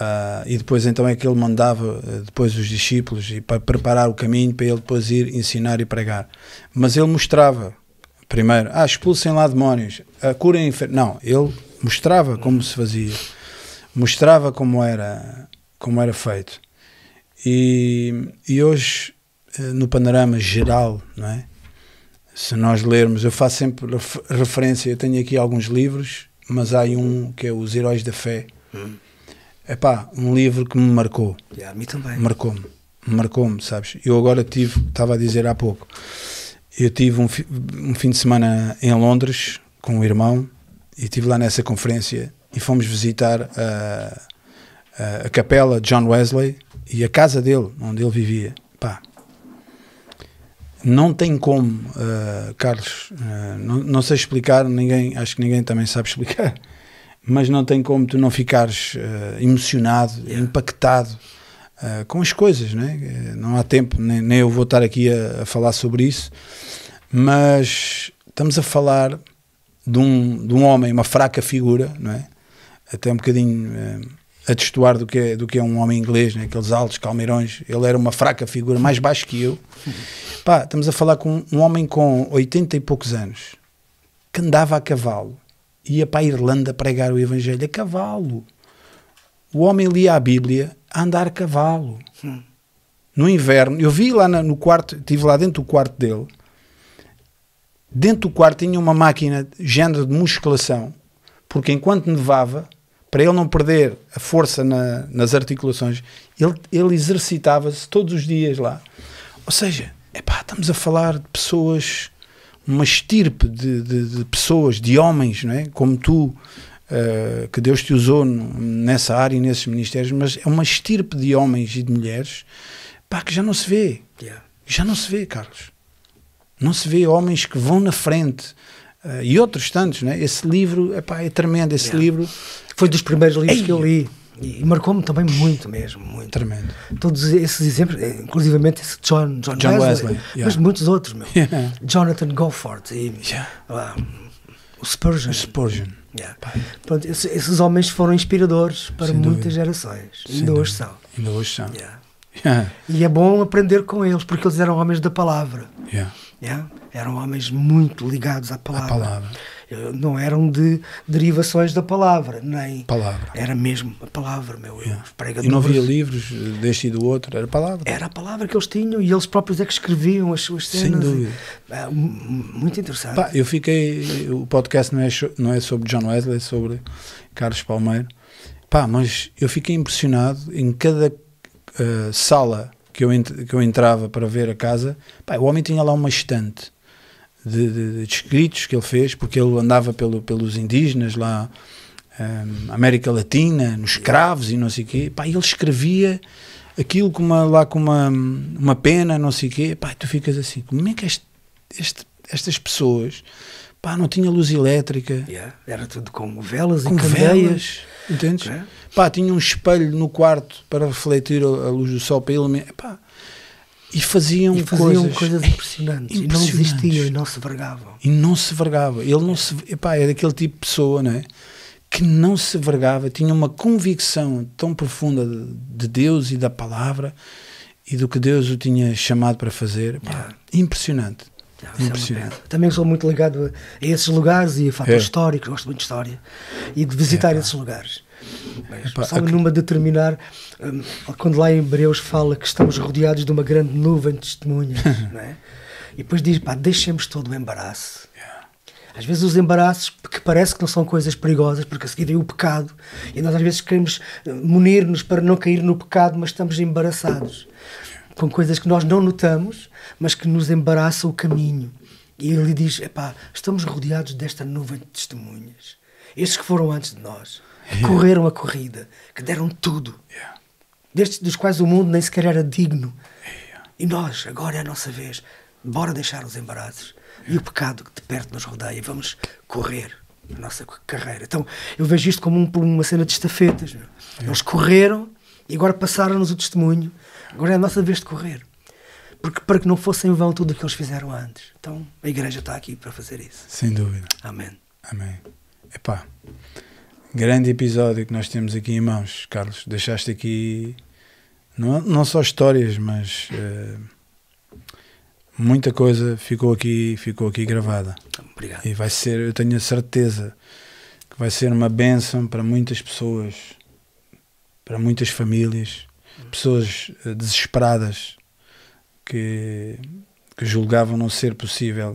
Ah, e depois então é que ele mandava eh, depois os discípulos e para preparar o caminho para ele depois ir ensinar e pregar. Mas ele mostrava primeiro, ah, expulsem lá demónios, ah, curem enfer-" Não, ele mostrava como se fazia, mostrava como era, como era feito. E, e hoje, eh, no panorama geral, não é? Se nós lermos, eu faço sempre ref- referência, eu tenho aqui alguns livros, mas há um que é Os Heróis da Fé. É pá, um livro que me marcou, Yeah, a mim também. marcou-me, marcou-me, sabes? Eu agora tive, estava a dizer há pouco, eu tive um, fi- um fim de semana em Londres com o irmão e estive lá nessa conferência e fomos visitar a, a, a capela de John Wesley e a casa dele, onde ele vivia. Pá, não tem como, ah, Carlos, ah, não, não sei explicar, ninguém, acho que ninguém também sabe explicar, mas não tem como tu não ficares ah, emocionado, Yeah. impactado ah, com as coisas, né? Eh, não há tempo, nem, nem eu vou estar aqui a, a falar sobre isso, mas estamos a falar de um, de um homem, uma fraca figura, não é? Até um bocadinho eh, a destoar do que, é, do que é um homem inglês, né? aqueles altos calmeirões. Ele era uma fraca figura, mais baixo que eu. Pá, estamos a falar com um homem com 80 e poucos anos que andava a cavalo, ia para a Irlanda pregar o Evangelho a cavalo. O homem lia a Bíblia a andar a cavalo. No inverno, eu vi lá no quarto, estive lá dentro do quarto dele. Dentro do quarto tinha uma máquina de género de musculação, porque enquanto nevava, para ele não perder a força na- nas articulações, ele, ele exercitava-se todos os dias lá. Ou seja, epá, estamos a falar de pessoas, uma estirpe de, de- de pessoas, de homens, não é? como tu, eh, que Deus te usou nessa área e nesses ministérios, mas é uma estirpe de homens e de mulheres pá, que já não se vê. Yeah. Já não se vê, Carlos. Não se vê homens que vão na frente. eh, e outros tantos, né? Esse livro epá, é tremendo. Esse Yeah. livro Foi dos primeiros livros Ei! que eu li. E marcou-me também muito mesmo, muito. tremendo. Todos esses exemplos, eh, inclusivamente esse John, John, John Wesley, Wesley, mas yeah. muitos outros, meu. Yeah. Jonathan Gofford e Yeah. ah, o Spurgeon. Spurgeon. Yeah. Pronto, esses, esses homens foram inspiradores para Sem muitas dúvida. gerações. Sem Ainda hoje são. Ainda hoje são. E é bom aprender com eles, porque eles eram homens da palavra. Eram homens muito ligados à palavra. palavra. Eh, Não eram de derivações da palavra, nem. Palavra. Era mesmo a palavra, meu. Yeah. E não havia livros deste e do outro, era palavra. Era a palavra que eles tinham e eles próprios é que escreviam as suas Sem cenas. dúvida. E, ah, mu- muito interessante. Pá, eu fiquei. O podcast não é, não é sobre John Wesley, é sobre Carlos Palmeiro. Pá, mas eu fiquei impressionado em cada eh, sala que eu, que eu entrava para ver a casa. Pá, o homem tinha lá uma estante de, de- de escritos que ele fez, porque ele andava pelo, pelos indígenas lá, eh, América Latina, nos escravos e não sei o quê. Pá, ele escrevia aquilo com uma, lá com uma, uma pena, não sei o quê. Pá, tu ficas assim, como é que este, este- estas pessoas pá, não tinha luz elétrica, Yeah, Era tudo com velas com e candeias. velas, entendes? É. Pá, tinha um espelho no quarto para refletir a, a luz do sol para iluminar. Pá, e faziam, E faziam coisas, coisas, impressionantes, E não impressionantes. desistiam e não se vergavam. e não se vergava. Ele não se, epá, é daquele tipo de pessoa, não é? Que não se vergava, tinha uma convicção tão profunda de, de Deus e da palavra e do que Deus o tinha chamado para fazer. Impressionante. É uma Impressionante. pena. Também sou muito ligado a, a esses lugares e a fatores É. históricos, gosto muito de história e de visitar esses lugares. Ac- numa determinar, hum, quando lá em Hebreus fala que estamos rodeados de uma grande nuvem de testemunhas, é? e depois diz, pá, deixemos todo o embaraço. Às vezes os embaraços, que parece que não são coisas perigosas, porque a seguir vem o pecado, e nós às vezes queremos eh, munir-nos para não cair no pecado, mas estamos embaraçados com coisas que nós não notamos, mas que nos embaraçam o caminho. E ele diz: epá, estamos rodeados desta nuvem de testemunhas. Estes que foram antes de nós, que correram a corrida, que deram tudo, destes dos quais o mundo nem sequer era digno. E nós, agora é a nossa vez, bora deixar os embaraços e o pecado que de perto nos rodeia, vamos correr a nossa carreira. Então eu vejo isto como um- uma cena de estafetas. Eles correram e agora passaram-nos o testemunho, agora é a nossa vez de correr. porque para que não fosse em vão tudo o que eles fizeram antes. Então a igreja está aqui para fazer isso. Sem dúvida. Amém. Amém. Epá, grande episódio que nós temos aqui em mãos, Carlos. Deixaste aqui não, não só histórias, mas uh, muita coisa ficou aqui, ficou aqui gravada. Obrigado. E vai ser, eu tenho a certeza que vai ser uma bênção para muitas pessoas, para muitas famílias, pessoas uh, desesperadas que, que julgavam não ser possível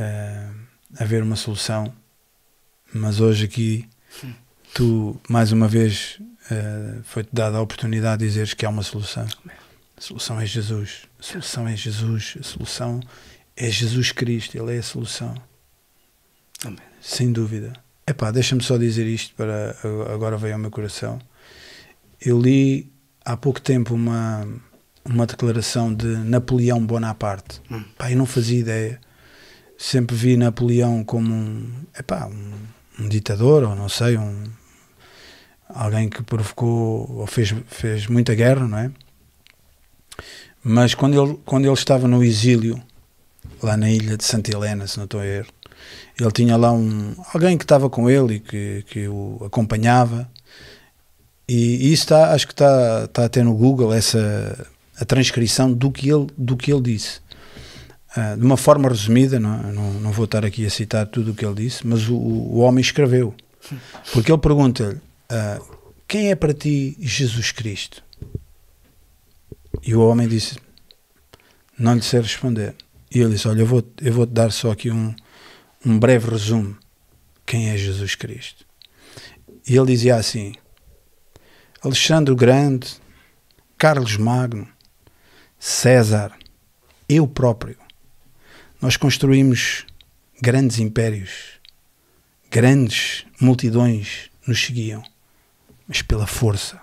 uh, haver uma solução, mas hoje aqui tu mais uma vez uh, foi-te dada a oportunidade de dizeres que há uma solução. A solução é Jesus. A solução é Jesus. A solução é Jesus Cristo. Ele é a solução. Amém. Sem dúvida. Epá, deixa-me só dizer isto para agora veio ao meu coração. Eu li há pouco tempo uma uma declaração de Napoleão Bonaparte. Hum. Pá, eu não fazia ideia. Sempre vi Napoleão como um, epá, um, um ditador, ou não sei, um, alguém que provocou ou fez, fez muita guerra, não é? Mas quando ele, quando ele estava no exílio, lá na ilha de Santa Helena, se não estou a erro, ele tinha lá um, alguém que estava com ele e que, que o acompanhava. E, e isso está, acho que está, está até no Google, essa a transcrição do que ele, do que ele disse. Uh, de uma forma resumida, não, não, não, vou estar aqui a citar tudo o que ele disse, mas o, o homem escreveu. Porque ele pergunta-lhe: uh, Quem é para ti Jesus Cristo? E o homem disse: Não lhe sei responder. E ele disse: Olha, eu vou, eu vou te dar só aqui um, um breve resumo. Quem é Jesus Cristo? E ele dizia assim: Alexandre o Grande, Carlos Magno, César, eu próprio. Nós construímos grandes impérios, grandes multidões nos seguiam, mas pela força.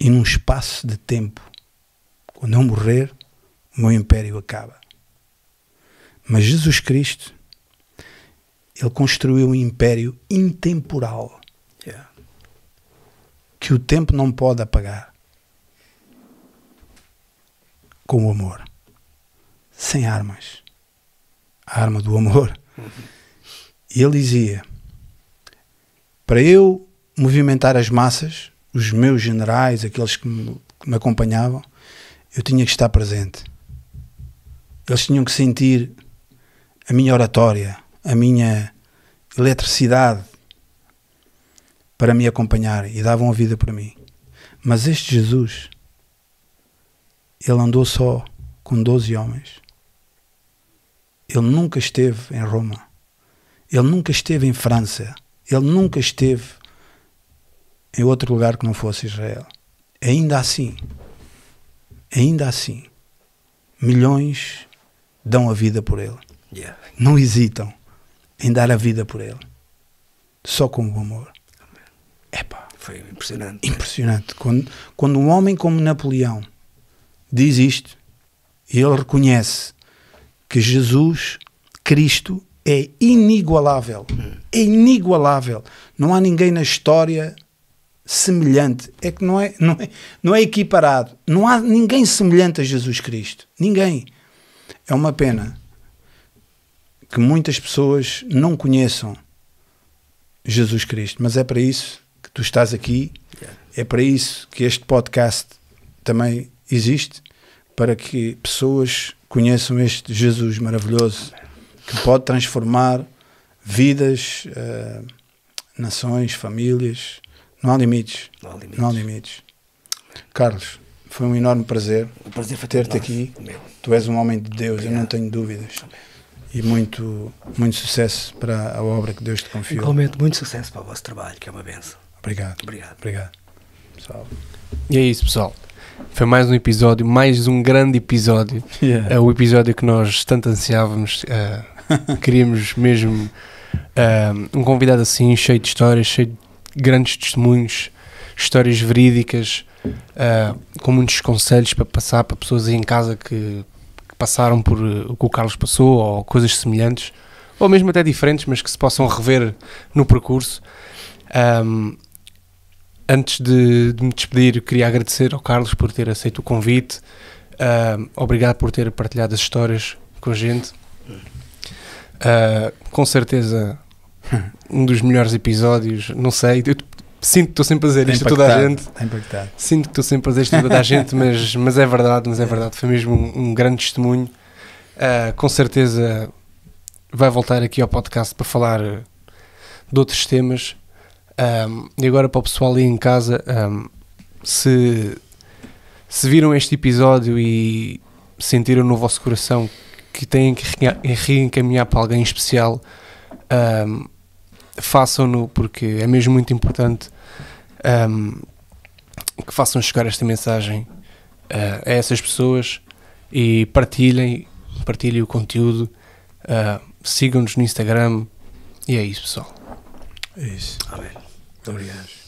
E num espaço de tempo, quando eu morrer, o meu império acaba. Mas Jesus Cristo, ele construiu um império intemporal Yeah. que o tempo não pode apagar com o amor, sem armas. A arma do amor. E ele dizia: para eu movimentar as massas, os meus generais, aqueles que me, acompanhavam, eu tinha que estar presente. Eles tinham que sentir a minha oratória, a minha eletricidade para me acompanhar e davam a vida por mim. Mas este Jesus, ele andou só com 12 homens. Ele nunca esteve em Roma. Ele nunca esteve em França. Ele nunca esteve em outro lugar que não fosse Israel. Ainda assim, ainda assim, milhões dão a vida por ele. Yeah. Não hesitam em dar a vida por ele. Só com o amor. Epá, Foi impressionante. impressionante. Quando, quando um homem como Napoleão diz isto, e ele reconhece que Jesus Cristo é inigualável. É inigualável. Não há ninguém na história semelhante. É que não é, não é, não é equiparado. Não há ninguém semelhante a Jesus Cristo. Ninguém. É uma pena que muitas pessoas não conheçam Jesus Cristo, mas é para isso que tu estás aqui, é para isso que este podcast também existe, para que pessoas conheçam este Jesus maravilhoso que pode transformar vidas, eh, nações, famílias. Não há limites. Não há limites. Não há limites. Carlos, foi um enorme prazer O prazer ter-te aqui. Meu. Tu és um homem de Deus, eu não Obrigado. tenho dúvidas. E muito, muito sucesso para a obra que Deus te confiou. Igualmente, muito sucesso para o vosso trabalho, que é uma benção. Obrigado. Obrigado. Obrigado. Pessoal. E é isso, pessoal. Foi mais um episódio, mais um grande episódio. É o episódio que nós tanto ansiávamos. eh, queríamos mesmo eh, um convidado assim, cheio de histórias, cheio de grandes testemunhos, histórias verídicas, eh, com muitos conselhos para passar para pessoas aí em casa que, que passaram por o que o Carlos passou ou coisas semelhantes, ou mesmo até diferentes, mas que se possam rever no percurso. Ahm, antes de, de me despedir, queria agradecer ao Carlos por ter aceito o convite. Uh, obrigado por ter partilhado as histórias com a gente. Uh, com certeza, um dos melhores episódios. Não sei, eu sinto que estou sempre a dizer isto a toda a gente. Impactado. Sinto que estou sempre a dizer isto a toda a gente, mas, mas é verdade, mas é verdade. Foi mesmo um, um grande testemunho. Uh, com certeza vai voltar aqui ao podcast para falar de outros temas. Um, e agora para o pessoal aí em casa, um, se, se viram este episódio e sentiram no vosso coração que têm que reencaminhar para alguém especial, um, façam-no porque é mesmo muito importante que façam chegar esta mensagem uh, a essas pessoas e partilhem, partilhem o conteúdo, uh, sigam-nos no Instagram e é isso pessoal. É isso. Amém. Muito obrigado.